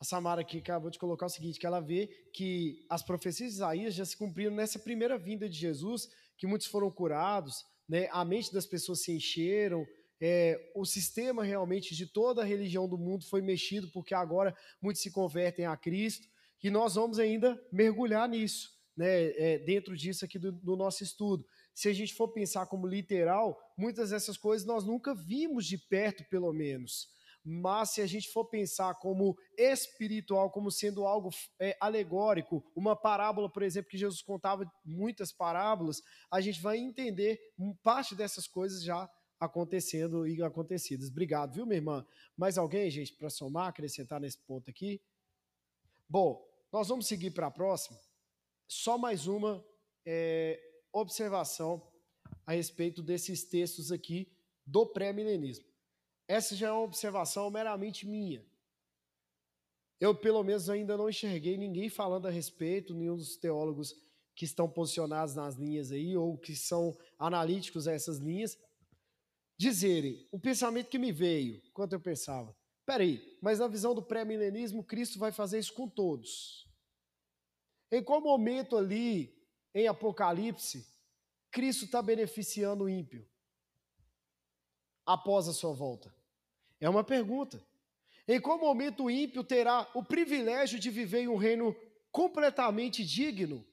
A Samara aqui acabou de colocar o seguinte, que ela vê que as profecias de Isaías já se cumpriram nessa primeira vinda de Jesus, que muitos foram curados, né? a mente das pessoas se encheram, é, o sistema realmente de toda a religião do mundo foi mexido, porque agora muitos se convertem a Cristo, e nós vamos ainda mergulhar nisso, né, é, dentro disso aqui do, do nosso estudo. Se a gente for pensar como literal, muitas dessas coisas nós nunca vimos de perto, pelo menos mas se a gente for pensar como espiritual, como sendo algo é, alegórico, uma parábola, por exemplo, que Jesus contava muitas parábolas, a gente vai entender parte dessas coisas já acontecendo e acontecidas. Obrigado, viu, minha irmã? Mais alguém, gente, para somar, acrescentar nesse ponto aqui? Bom, nós vamos seguir para a próxima. Só mais uma é, observação a respeito desses textos aqui do pré-milenismo. Essa já é uma observação meramente minha. Eu, pelo menos, ainda não enxerguei ninguém falando a respeito, nenhum dos teólogos que estão posicionados nas linhas aí, ou que são analíticos a essas linhas, dizerem o pensamento que me veio, quando eu pensava. Peraí, mas na visão do pré-milenismo, Cristo vai fazer isso com todos. Em qual momento ali, em Apocalipse, Cristo está beneficiando o ímpio? após a sua volta? É uma pergunta. Em qual momento o ímpio terá o privilégio de viver em um reino completamente digno?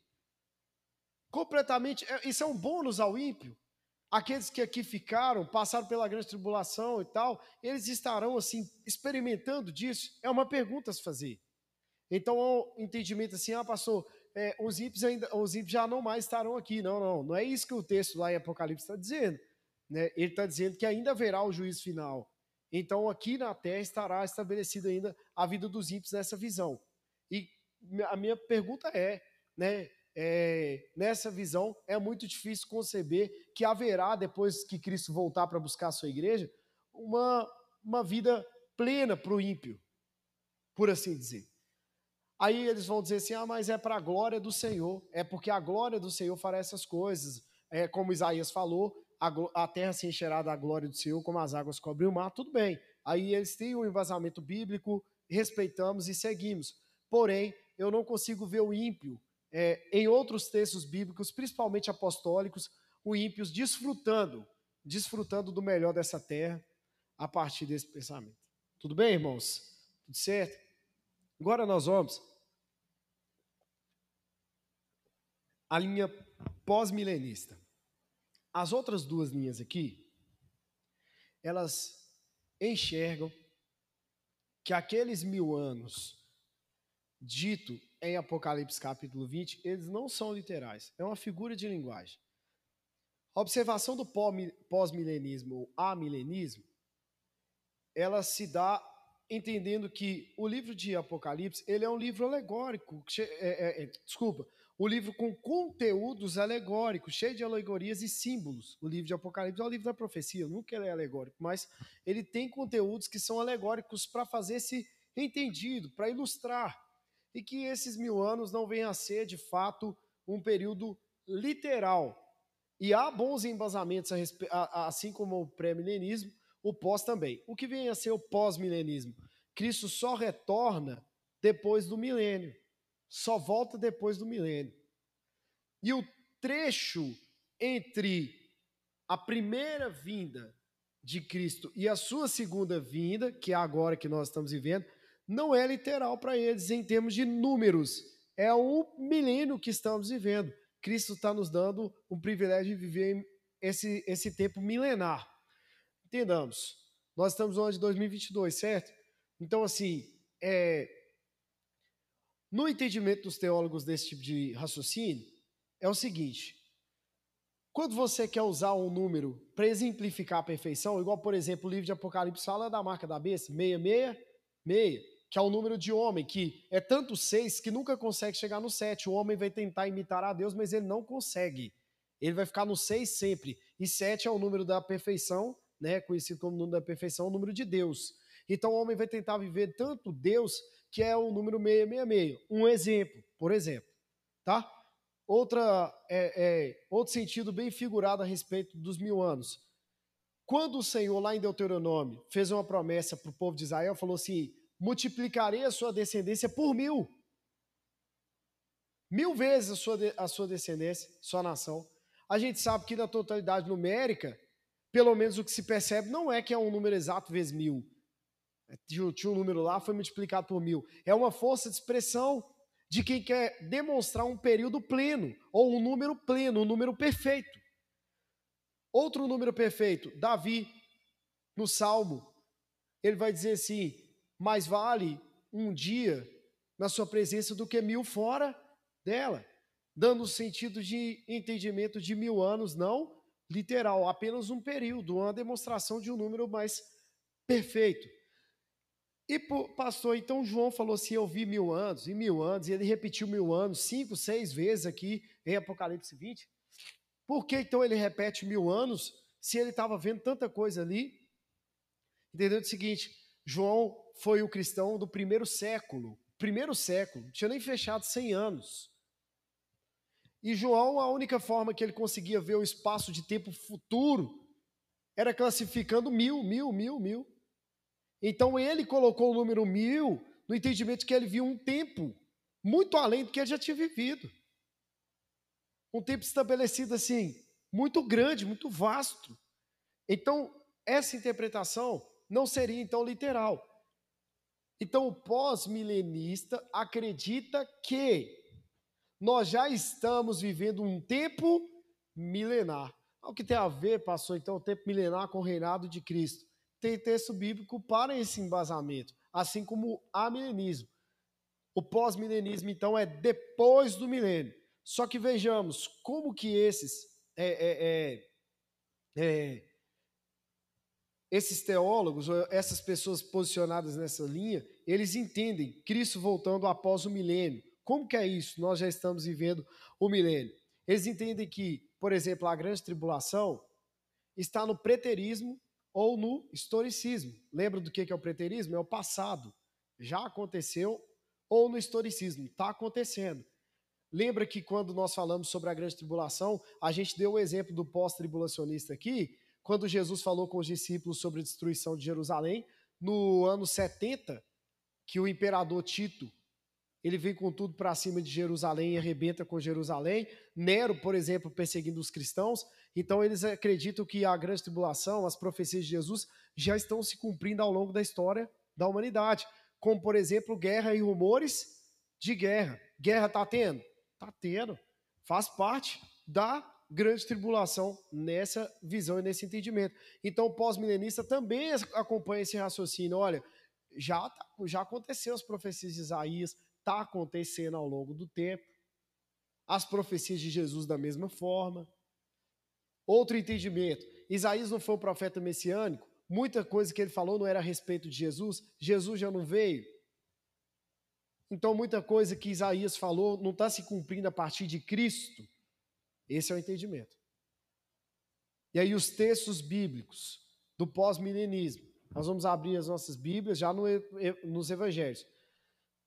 Completamente. É, isso é um bônus ao ímpio. Aqueles que aqui ficaram, passaram pela grande tribulação e tal, eles estarão assim experimentando disso? É uma pergunta a se fazer. Então, o entendimento assim, ah, pastor, é, os ímpios ainda, os ímpios já não mais estarão aqui. Não, não, não é isso que o texto lá em Apocalipse está dizendo né, ele está dizendo que ainda haverá o juízo final. Então, aqui na terra estará estabelecida ainda a vida dos ímpios nessa visão. E a minha pergunta é, né, é, nessa visão, é muito difícil conceber que haverá, depois que Cristo voltar para buscar a sua igreja, uma, uma vida plena para o ímpio, por assim dizer. Aí eles vão dizer assim: ah, mas é para a glória do Senhor, é porque a glória do Senhor fará essas coisas. É, como Isaías falou, a, a terra se encherá da glória do Senhor, como as águas cobrem o mar, tudo bem. Aí eles têm um embasamento bíblico, respeitamos e seguimos. Porém, eu não consigo ver o ímpio é, em outros textos bíblicos, principalmente apostólicos, o ímpio desfrutando, desfrutando do melhor dessa terra a partir desse pensamento. Tudo bem, irmãos? Tudo certo? Agora nós vamos a linha pós-milenista. As outras duas linhas aqui, elas enxergam que aqueles mil anos dito em Apocalipse capítulo 20, eles não são literais, é uma figura de linguagem. A observação do pós-milenismo ou amilenismo, ela se dá entendendo que o livro de Apocalipse ele é um livro alegórico, é, é, é, desculpa, o livro com conteúdos alegóricos, cheio de alegorias e símbolos. O livro de Apocalipse é o livro da profecia, nunca ele é alegórico, mas ele tem conteúdos que são alegóricos para fazer esse entendido, para ilustrar. E que esses mil anos não venham a ser, de fato, um período literal. E há bons embasamentos, assim como o pré-milenismo, o pós também. O que vem a ser o pós-milenismo? Cristo só retorna depois do milênio só volta depois do milênio. E o trecho entre a primeira vinda de Cristo e a sua segunda vinda, que é agora que nós estamos vivendo, não é literal para eles em termos de números. É o milênio que estamos vivendo. Cristo está nos dando o privilégio de viver esse, esse tempo milenar. Entendamos. Nós estamos no ano de 2022, certo? Então, assim, é, no entendimento dos teólogos desse tipo de raciocínio, é o seguinte: quando você quer usar um número para exemplificar a perfeição, igual, por exemplo, o livro de Apocalipse fala da marca da besta, 666, que é o número de homem, que é tanto seis que nunca consegue chegar no sete. O homem vai tentar imitar a Deus, mas ele não consegue. Ele vai ficar no seis sempre. E sete é o número da perfeição, né, conhecido como número da perfeição, o número de Deus. Então o homem vai tentar viver tanto Deus que é o número 666. Um exemplo, por exemplo, tá? Outra, é, é, outro sentido bem figurado a respeito dos mil anos. Quando o Senhor, lá em Deuteronômio, fez uma promessa para o povo de Israel, falou assim: multiplicarei a sua descendência por mil. Mil vezes a sua, a sua descendência, sua nação. A gente sabe que na totalidade numérica, pelo menos o que se percebe, não é que é um número exato vezes mil. É, tinha um número lá, foi multiplicado por mil. É uma força de expressão de quem quer demonstrar um período pleno, ou um número pleno, um número perfeito. Outro número perfeito, Davi, no Salmo, ele vai dizer assim: mais vale um dia na sua presença do que mil fora dela, dando sentido de entendimento de mil anos, não literal, apenas um período, uma demonstração de um número mais perfeito. E, pastor, então João falou assim: Eu vi mil anos, e mil anos, e ele repetiu mil anos, cinco, seis vezes aqui em Apocalipse 20. Por que então ele repete mil anos se ele estava vendo tanta coisa ali? Entendeu o seguinte: João foi o cristão do primeiro século, primeiro século, não tinha nem fechado 100 anos. E João, a única forma que ele conseguia ver o espaço de tempo futuro era classificando mil, mil, mil, mil. Então ele colocou o número mil no entendimento que ele viu um tempo muito além do que ele já tinha vivido. Um tempo estabelecido assim, muito grande, muito vasto. Então, essa interpretação não seria então literal. Então, o pós-milenista acredita que nós já estamos vivendo um tempo milenar. O que tem a ver, pastor, então, o tempo milenar com o reinado de Cristo? Tem texto bíblico para esse embasamento, assim como o amilenismo. O pós-milenismo, então, é depois do milênio. Só que vejamos como que esses, é, é, é, é esses teólogos, essas pessoas posicionadas nessa linha, eles entendem Cristo voltando após o milênio. Como que é isso? Nós já estamos vivendo o milênio. Eles entendem que, por exemplo, a grande tribulação está no preterismo ou no historicismo. Lembra do que é o preterismo? É o passado. Já aconteceu ou no historicismo. Está acontecendo. Lembra que quando nós falamos sobre a grande tribulação, a gente deu o exemplo do pós-tribulacionista aqui, quando Jesus falou com os discípulos sobre a destruição de Jerusalém, no ano 70, que o imperador Tito ele vem com tudo para cima de Jerusalém e arrebenta com Jerusalém. Nero, por exemplo, perseguindo os cristãos. Então, eles acreditam que a grande tribulação, as profecias de Jesus, já estão se cumprindo ao longo da história da humanidade. Como, por exemplo, guerra e rumores de guerra. Guerra está tendo? Está tendo. Faz parte da grande tribulação nessa visão e nesse entendimento. Então, o pós-milenista também acompanha esse raciocínio. Olha, já, tá, já aconteceu as profecias de Isaías, está acontecendo ao longo do tempo. As profecias de Jesus da mesma forma. Outro entendimento: Isaías não foi um profeta messiânico, muita coisa que ele falou não era a respeito de Jesus, Jesus já não veio. Então, muita coisa que Isaías falou não está se cumprindo a partir de Cristo. Esse é o entendimento. E aí, os textos bíblicos do pós-milenismo. Nós vamos abrir as nossas Bíblias já no, nos evangelhos.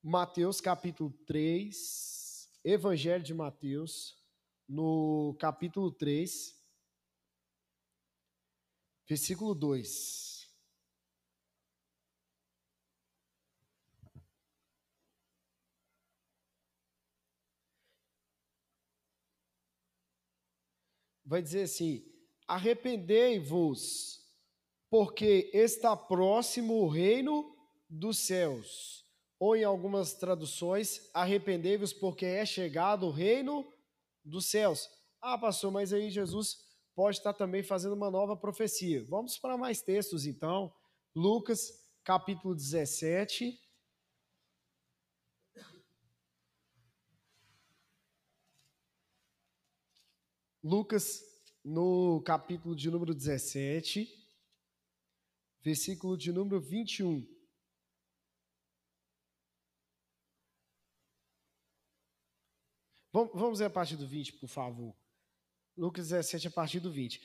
Mateus capítulo 3, Evangelho de Mateus, no capítulo 3, versículo 2. Vai dizer assim: arrependei-vos, porque está próximo o reino dos céus ou em algumas traduções, arrependei-vos porque é chegado o reino dos céus. Ah, pastor, mas aí Jesus pode estar também fazendo uma nova profecia. Vamos para mais textos então. Lucas, capítulo 17. Lucas, no capítulo de número 17, versículo de número 21. Vamos ver a partir do 20, por favor. Lucas 17, a partir do 20.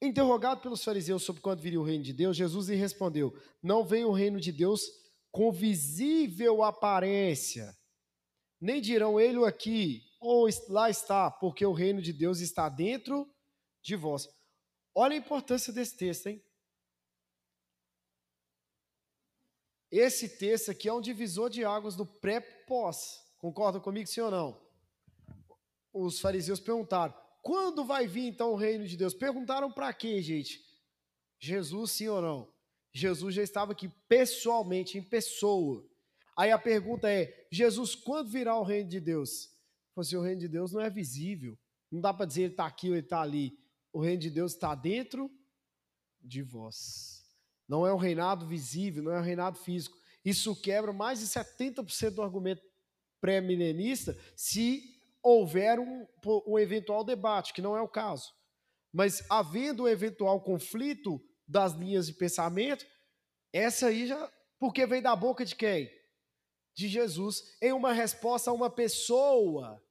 Interrogado pelos fariseus sobre quando viria o reino de Deus, Jesus lhe respondeu: Não vem o reino de Deus com visível aparência, nem dirão ele aqui, ou lá está, porque o reino de Deus está dentro de vós. Olha a importância desse texto, hein? Esse texto aqui é um divisor de águas do pré-pós. Concorda comigo, sim ou não? os fariseus perguntaram: quando vai vir então o reino de Deus? Perguntaram para quê, gente? Jesus, sim ou não? Jesus já estava aqui pessoalmente, em pessoa. Aí a pergunta é: Jesus, quando virá o reino de Deus? Assim, o reino de Deus não é visível. Não dá para dizer ele está aqui ou ele está ali. O reino de Deus está dentro de vós. Não é um reinado visível, não é um reinado físico. Isso quebra mais de 70% do argumento pré-milenista se houver um, um eventual debate, que não é o caso. Mas havendo um eventual conflito das linhas de pensamento, essa aí já. Porque veio da boca de quem? De Jesus, em uma resposta a uma pessoa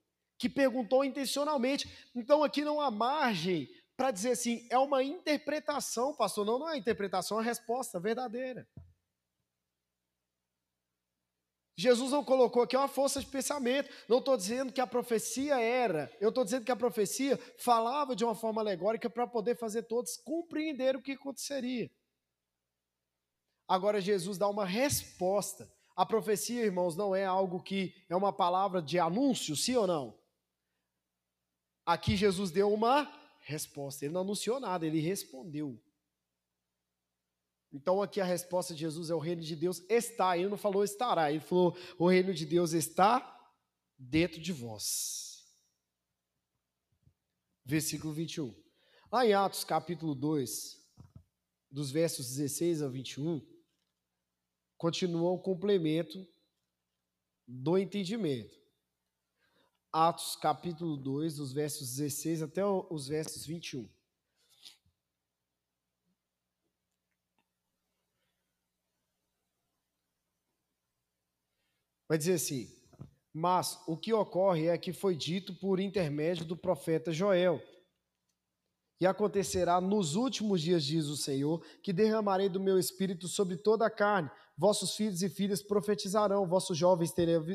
que perguntou intencionalmente. Então aqui não há margem para dizer assim, é uma interpretação, pastor. Não, não é interpretação, é uma resposta verdadeira. Jesus não colocou aqui uma força de pensamento. Não estou dizendo que a profecia era, eu estou dizendo que a profecia falava de uma forma alegórica para poder fazer todos compreender o que aconteceria. Agora Jesus dá uma resposta. A profecia, irmãos, não é algo que é uma palavra de anúncio, sim ou não? Aqui Jesus deu uma resposta. Ele não anunciou nada, ele respondeu. Então aqui a resposta de Jesus é o reino de Deus está. Ele não falou estará, ele falou o reino de Deus está dentro de vós. Versículo 21. Lá em Atos capítulo 2, dos versos 16 a 21, continua o complemento do entendimento. Atos capítulo 2, dos versos 16 até os versos 21. Vai dizer assim: Mas o que ocorre é que foi dito por intermédio do profeta Joel. E acontecerá nos últimos dias, diz o Senhor, que derramarei do meu espírito sobre toda a carne. Vossos filhos e filhas profetizarão, vossos jovens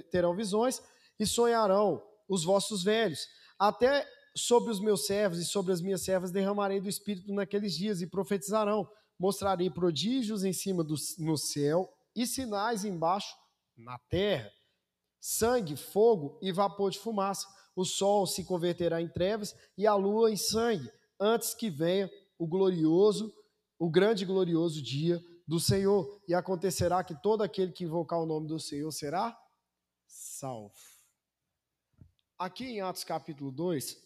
terão visões e sonharão os vossos velhos. Até sobre os meus servos e sobre as minhas servas derramarei do Espírito naqueles dias e profetizarão. Mostrarei prodígios em cima do, no céu e sinais embaixo na terra. Sangue, fogo e vapor de fumaça. O sol se converterá em trevas e a lua em sangue, antes que venha o glorioso, o grande e glorioso dia do Senhor. E acontecerá que todo aquele que invocar o nome do Senhor será salvo. Aqui em Atos capítulo 2,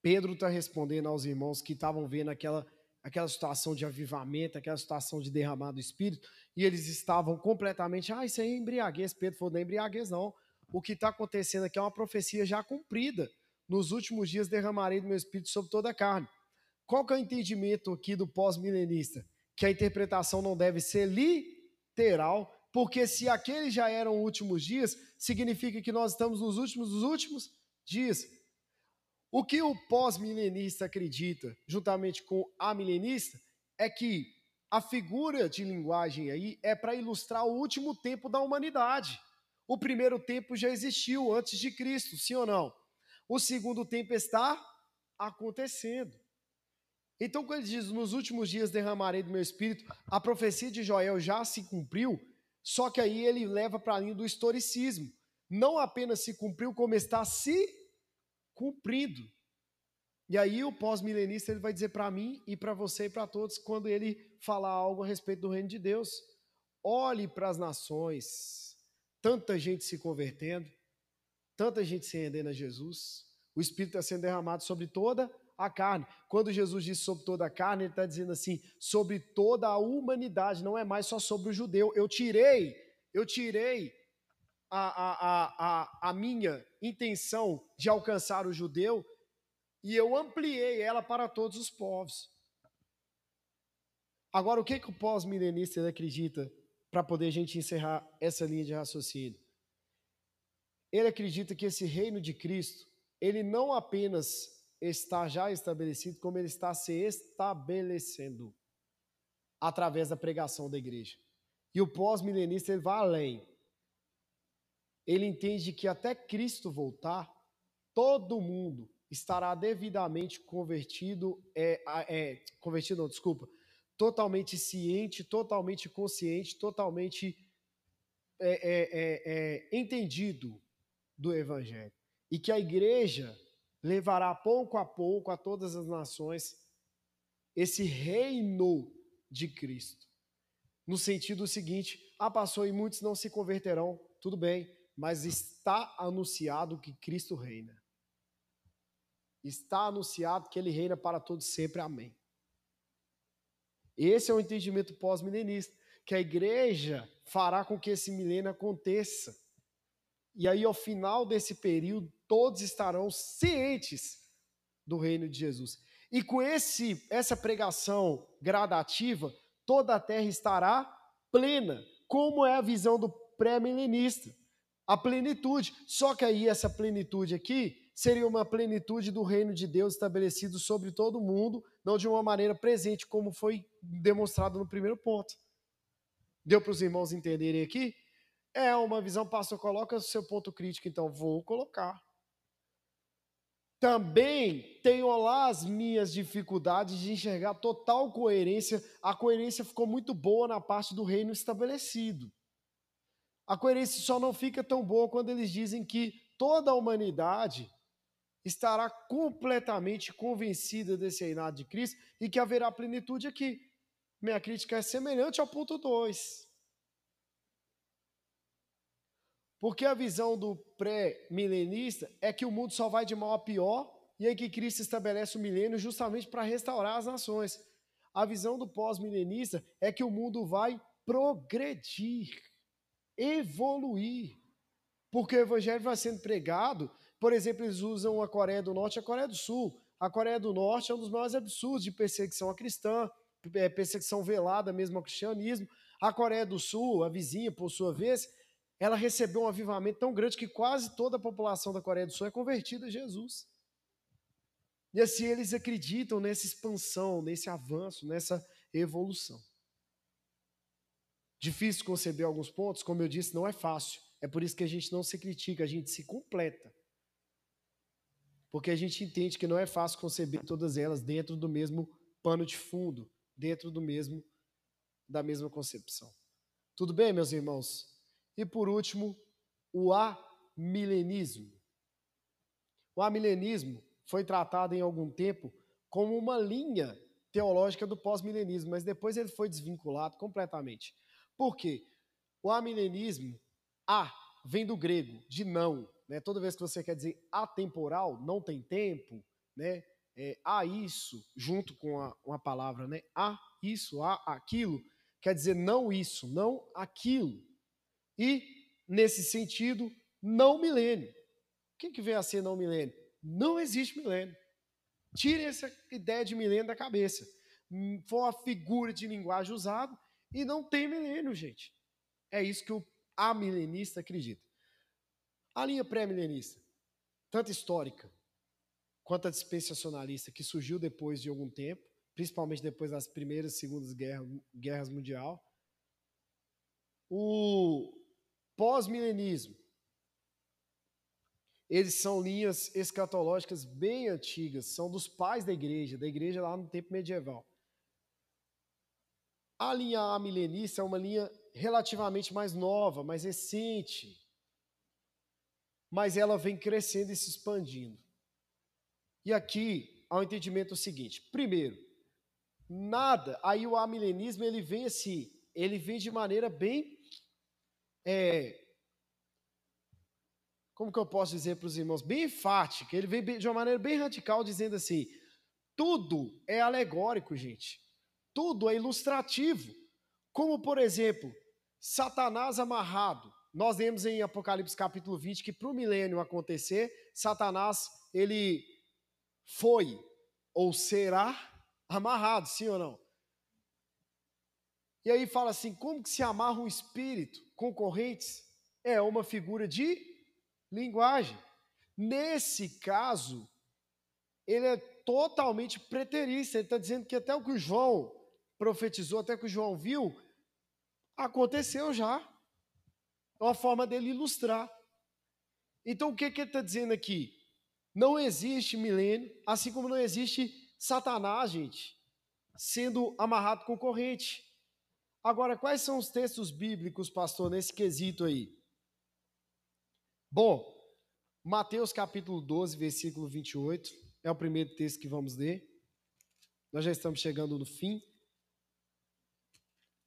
Pedro está respondendo aos irmãos que estavam vendo aquela, aquela situação de avivamento, aquela situação de derramar do Espírito, e eles estavam completamente, ah, isso aí é embriaguez. Pedro falou, não é embriaguez não. O que está acontecendo aqui é uma profecia já cumprida. Nos últimos dias derramarei do meu Espírito sobre toda a carne. Qual que é o entendimento aqui do pós-milenista? Que a interpretação não deve ser literal, porque se aqueles já eram últimos dias, significa que nós estamos nos últimos dos últimos dias. O que o pós-milenista acredita, juntamente com a milenista, é que a figura de linguagem aí é para ilustrar o último tempo da humanidade. O primeiro tempo já existiu antes de Cristo, sim ou não? O segundo tempo está acontecendo. Então, quando ele diz, nos últimos dias derramarei do meu espírito, a profecia de Joel já se cumpriu, só que aí ele leva para a linha do historicismo. Não apenas se cumpriu, como está se cumprindo. E aí o pós-milenista ele vai dizer para mim e para você e para todos quando ele falar algo a respeito do reino de Deus, olhe para as nações, tanta gente se convertendo, tanta gente se rendendo a Jesus. O Espírito está sendo derramado sobre toda a carne. Quando Jesus diz sobre toda a carne, ele está dizendo assim, sobre toda a humanidade, não é mais só sobre o judeu. Eu tirei, eu tirei a, a, a, a, minha intenção de alcançar o judeu e eu ampliei ela para todos os povos. Agora, o que, que o pós-milenista acredita para poder a gente encerrar essa linha de raciocínio? Ele acredita que esse reino de Cristo, ele não apenas está já estabelecido, como ele está se estabelecendo através da pregação da igreja. E o pós-milenista ele vai além. Ele entende que até Cristo voltar, todo mundo estará devidamente convertido, é, é, convertido, não, desculpa, totalmente ciente, totalmente consciente, totalmente é, é, é, é entendido do Evangelho. E que a igreja levará pouco a pouco a todas as nações esse reino de Cristo. No sentido seguinte, ah, passou e muitos não se converterão, tudo bem, mas está anunciado que Cristo reina. Está anunciado que ele reina para todos sempre, amém. Esse é o entendimento pós-milenista, que a igreja fará com que esse milênio aconteça. E aí, ao final desse período, todos estarão cientes do reino de Jesus. E com esse essa pregação gradativa, toda a terra estará plena, como é a visão do pré-milenista. A plenitude. Só que aí essa plenitude aqui seria uma plenitude do reino de Deus estabelecido sobre todo mundo, não de uma maneira presente, como foi demonstrado no primeiro ponto. Deu para os irmãos entenderem aqui? É uma visão, pastor, coloca o seu ponto crítico, então vou colocar. Também tenho lá as minhas dificuldades de enxergar total coerência. A coerência ficou muito boa na parte do reino estabelecido. A coerência só não fica tão boa quando eles dizem que toda a humanidade estará completamente convencida desse reinado de Cristo e que haverá plenitude aqui. Minha crítica é semelhante ao ponto 2. Porque a visão do pré-milenista é que o mundo só vai de mal a pior e aí que Cristo estabelece o milênio justamente para restaurar as nações. A visão do pós-milenista é que o mundo vai progredir, evoluir. Porque o evangelho vai sendo pregado, por exemplo, eles usam a Coreia do Norte e a Coreia do Sul. A Coreia do Norte é um dos maiores absurdos de perseguição a cristã é, perseguição velada mesmo ao cristianismo. A Coreia do Sul, a vizinha, por sua vez, ela recebeu um avivamento tão grande que quase toda a população da Coreia do Sul é convertida a Jesus. E assim eles acreditam nessa expansão, nesse avanço, nessa evolução. Difícil conceber alguns pontos, como eu disse, não é fácil. É por isso que a gente não se critica, a gente se completa. Porque a gente entende que não é fácil conceber todas elas dentro do mesmo pano de fundo, dentro do mesmo da mesma concepção. Tudo bem, meus irmãos? E por último, o amilenismo. O amilenismo foi tratado em algum tempo como uma linha teológica do pós-milenismo, mas depois ele foi desvinculado completamente. Por quê? O amilenismo, a, vem do grego, de não. Né? Toda vez que você quer dizer atemporal, não tem tempo, né? é, a isso, junto com a, uma palavra, né? A isso, a aquilo, quer dizer não isso, não aquilo. E, nesse sentido, não milênio. O que, que vem a ser não milênio? Não existe milênio. Tirem essa ideia de milênio da cabeça. Foi uma figura de linguagem usada e não tem milênio, gente. É isso que o amilenista acredita. A linha pré-milenista, tanto histórica quanto a dispensacionalista, que surgiu depois de algum tempo, principalmente depois das primeiras e segundas guerras, guerras mundial. O pós-milenismo. Eles são linhas escatológicas bem antigas, são dos pais da igreja, da igreja lá no tempo medieval. A linha amilenista é uma linha relativamente mais nova, mais recente, mas ela vem crescendo e se expandindo. E aqui há um entendimento seguinte. Primeiro, nada, aí o amilenismo ele vem assim, ele vem de maneira bem é, como que eu posso dizer para os irmãos? Bem enfática, ele vem de uma maneira bem radical, dizendo assim: tudo é alegórico, gente. Tudo é ilustrativo. Como, por exemplo, Satanás amarrado. Nós vemos em Apocalipse capítulo 20 que para o milênio acontecer, Satanás ele foi ou será amarrado, sim ou não? E aí fala assim: como que se amarra um espírito com correntes? É uma figura de linguagem. Nesse caso, ele é totalmente preterista. Ele está dizendo que até o que o João profetizou, até o que o João viu, aconteceu já. É uma forma dele ilustrar. Então, o que, que ele está dizendo aqui? Não existe milênio, assim como não existe Satanás, gente, sendo amarrado com corrente. Agora, quais são os textos bíblicos, pastor, nesse quesito aí? Bom, Mateus capítulo 12, versículo 28, é o primeiro texto que vamos ler. Nós já estamos chegando no fim.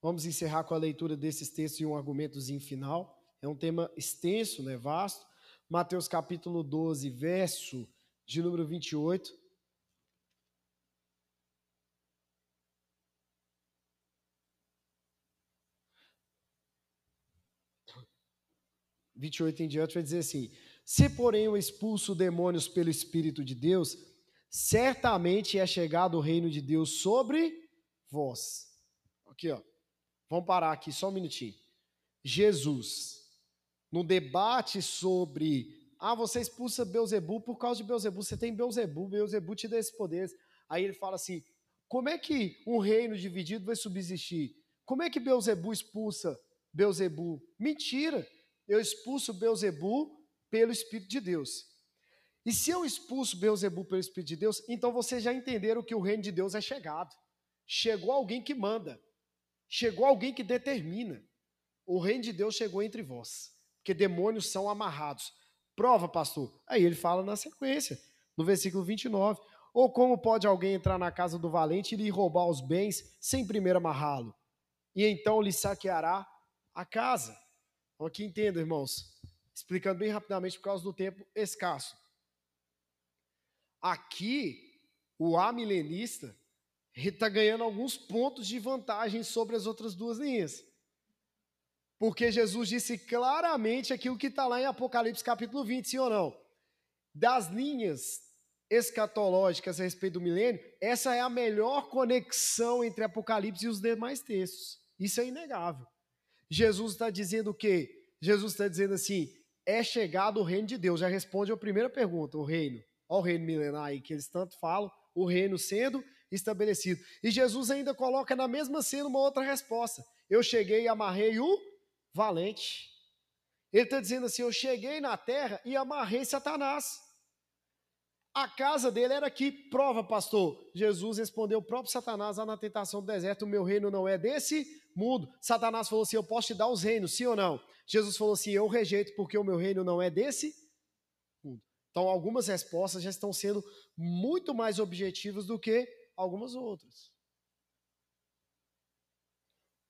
Vamos encerrar com a leitura desses textos e um argumentozinho final. É um tema extenso, né, vasto. Mateus capítulo 12, verso de número 28. 28 em diante vai dizer assim: Se, porém, eu expulso demônios pelo Espírito de Deus, certamente é chegado o reino de Deus sobre vós. Aqui, ó. Vamos parar aqui só um minutinho. Jesus, no debate sobre ah, você expulsa Beuzebu por causa de Beuzebu, você tem Beuzebu, Beuzebu te dá esses poderes. Aí ele fala assim: como é que um reino dividido vai subsistir? Como é que Beuzebu expulsa Beuzebu? Mentira! Eu expulso Beuzebu pelo Espírito de Deus. E se eu expulso Beuzebu pelo Espírito de Deus, então vocês já entenderam que o reino de Deus é chegado. Chegou alguém que manda. Chegou alguém que determina. O reino de Deus chegou entre vós. Porque demônios são amarrados. Prova, pastor. Aí ele fala na sequência, no versículo 29. Ou como pode alguém entrar na casa do valente e lhe roubar os bens sem primeiro amarrá-lo? E então lhe saqueará a casa. Então, aqui entenda, irmãos, explicando bem rapidamente por causa do tempo escasso. Aqui, o amilenista está ganhando alguns pontos de vantagem sobre as outras duas linhas. Porque Jesus disse claramente aquilo que está lá em Apocalipse capítulo 20, sim ou não? Das linhas escatológicas a respeito do milênio, essa é a melhor conexão entre Apocalipse e os demais textos. Isso é inegável. Jesus está dizendo o quê? Jesus está dizendo assim: é chegado o reino de Deus. Já responde a primeira pergunta: o reino. Olha o reino milenar aí que eles tanto falam, o reino sendo estabelecido. E Jesus ainda coloca na mesma cena uma outra resposta: eu cheguei e amarrei o valente. Ele está dizendo assim: Eu cheguei na terra e amarrei Satanás. A casa dele era aqui. Prova, pastor. Jesus respondeu o próprio Satanás lá na tentação do deserto: O meu reino não é desse mundo. Satanás falou assim: Eu posso te dar os reinos, sim ou não? Jesus falou assim: Eu rejeito porque o meu reino não é desse mundo. Então, algumas respostas já estão sendo muito mais objetivas do que algumas outras.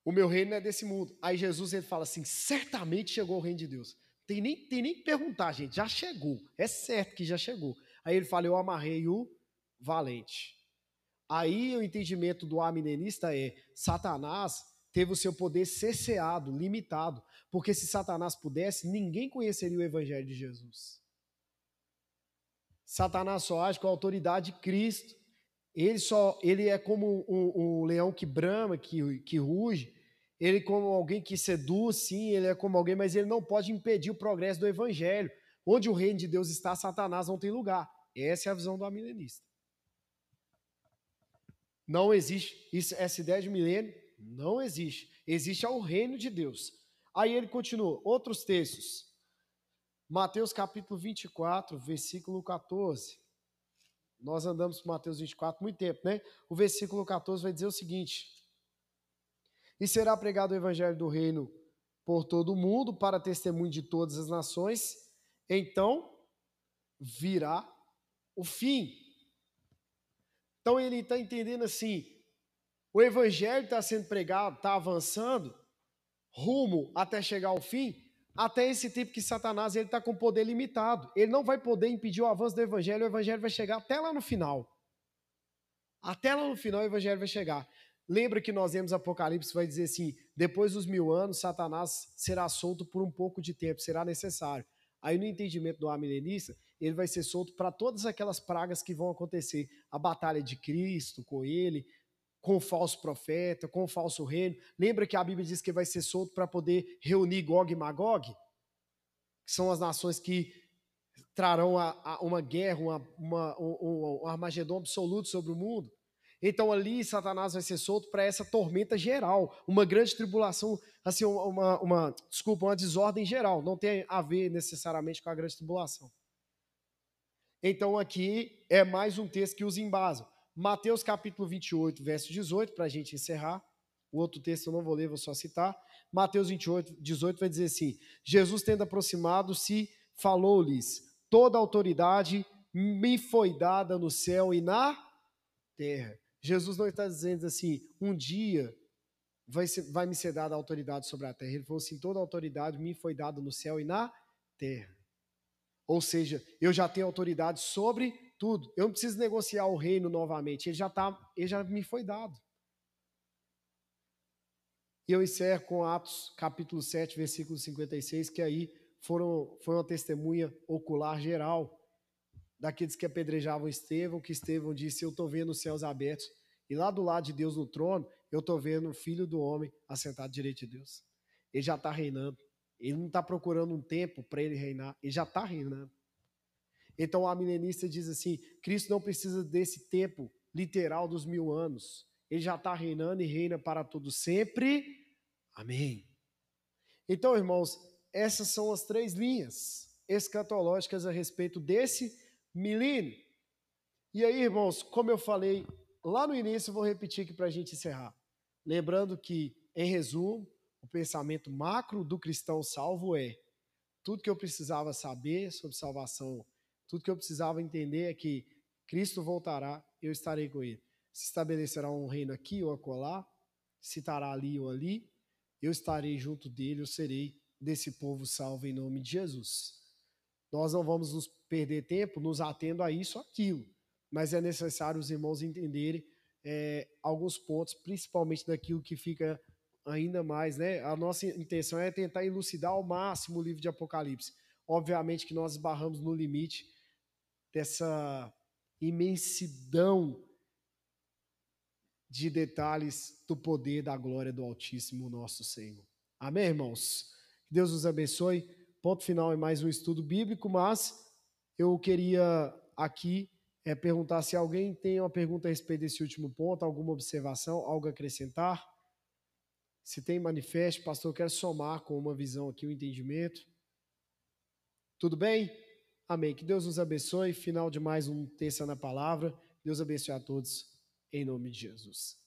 O meu reino não é desse mundo. Aí Jesus ele fala assim: certamente chegou o reino de Deus. Tem nem, tem nem que perguntar, gente, já chegou. É certo que já chegou. Aí ele fala: Eu amarrei o valente. Aí o entendimento do aminenista é: Satanás teve o seu poder cesseado, limitado. Porque se Satanás pudesse, ninguém conheceria o evangelho de Jesus. Satanás só age com a autoridade de Cristo. Ele só, ele é como um, um leão que brama, que, que ruge, ele como alguém que seduz, sim, ele é como alguém, mas ele não pode impedir o progresso do evangelho. Onde o reino de Deus está, Satanás não tem lugar. Essa é a visão do amilenista. Não existe isso, essa ideia de milênio, não existe. Existe ao reino de Deus. Aí ele continua, outros textos. Mateus capítulo 24, versículo 14. Nós andamos por Mateus 24 muito tempo, né? O versículo 14 vai dizer o seguinte: e será pregado o evangelho do reino por todo o mundo para testemunho de todas as nações, então virá o fim. Então ele está entendendo assim: o evangelho está sendo pregado, está avançando, rumo até chegar ao fim, até esse tempo que Satanás ele está com poder limitado. Ele não vai poder impedir o avanço do evangelho, o evangelho vai chegar até lá no final. Até lá no final o evangelho vai chegar. Lembra que nós vemos Apocalipse, vai dizer assim: depois dos mil anos, Satanás será solto por um pouco de tempo, será necessário. Aí, no entendimento do amilenista, ele vai ser solto para todas aquelas pragas que vão acontecer. A batalha de Cristo com ele, com o falso profeta, com o falso reino. Lembra que a Bíblia diz que vai ser solto para poder reunir Gog e Magog? Que são as nações que trarão a, a, uma guerra, uma, uma, um, um Armagedon absoluto sobre o mundo. Então ali Satanás vai ser solto para essa tormenta geral, uma grande tribulação, assim, uma, uma, desculpa, uma desordem geral, não tem a ver necessariamente com a grande tribulação. Então aqui é mais um texto que os embasa. Mateus capítulo 28, verso 18, para a gente encerrar. O outro texto eu não vou ler, vou só citar. Mateus 28, 18 vai dizer assim: Jesus tendo aproximado-se, falou-lhes: Toda autoridade me foi dada no céu e na terra. Jesus não está dizendo assim, um dia vai, ser, vai me ser dada autoridade sobre a terra. Ele falou assim: toda autoridade me foi dada no céu e na terra. Ou seja, eu já tenho autoridade sobre tudo. Eu não preciso negociar o reino novamente. Ele já, tá, ele já me foi dado. E eu encerro com Atos capítulo 7, versículo 56, que aí foram, foi uma testemunha ocular geral daqueles que apedrejavam Estevão, que Estevão disse: Eu estou vendo os céus abertos, e lá do lado de Deus no trono, eu estou vendo o filho do homem assentado direito de Deus. Ele já está reinando. Ele não está procurando um tempo para ele reinar, ele já está reinando. Então a milenista diz assim: Cristo não precisa desse tempo literal dos mil anos. Ele já está reinando e reina para todo sempre. Amém. Então, irmãos, essas são as três linhas escatológicas a respeito desse milênio. E aí, irmãos, como eu falei lá no início, vou repetir aqui para a gente encerrar. Lembrando que, em resumo, o pensamento macro do cristão salvo é tudo que eu precisava saber sobre salvação, tudo que eu precisava entender é que Cristo voltará, eu estarei com ele. Se estabelecerá um reino aqui ou acolá, se estará ali ou ali, eu estarei junto dele, eu serei desse povo salvo em nome de Jesus. Nós não vamos nos perder tempo nos atendo a isso aquilo, mas é necessário os irmãos entenderem é, alguns pontos, principalmente daquilo que fica ainda mais, né? A nossa intenção é tentar elucidar ao máximo o livro de Apocalipse. Obviamente que nós esbarramos no limite dessa imensidão de detalhes do poder da glória do Altíssimo nosso Senhor. Amém, irmãos? Que Deus nos abençoe. Ponto final em mais um estudo bíblico, mas eu queria aqui é, perguntar se alguém tem uma pergunta a respeito desse último ponto, alguma observação, algo a acrescentar. Se tem, manifeste. Pastor, eu quero somar com uma visão aqui, um entendimento. Tudo bem? Amém. Que Deus nos abençoe. Final de mais um Terça na Palavra. Deus abençoe a todos, em nome de Jesus.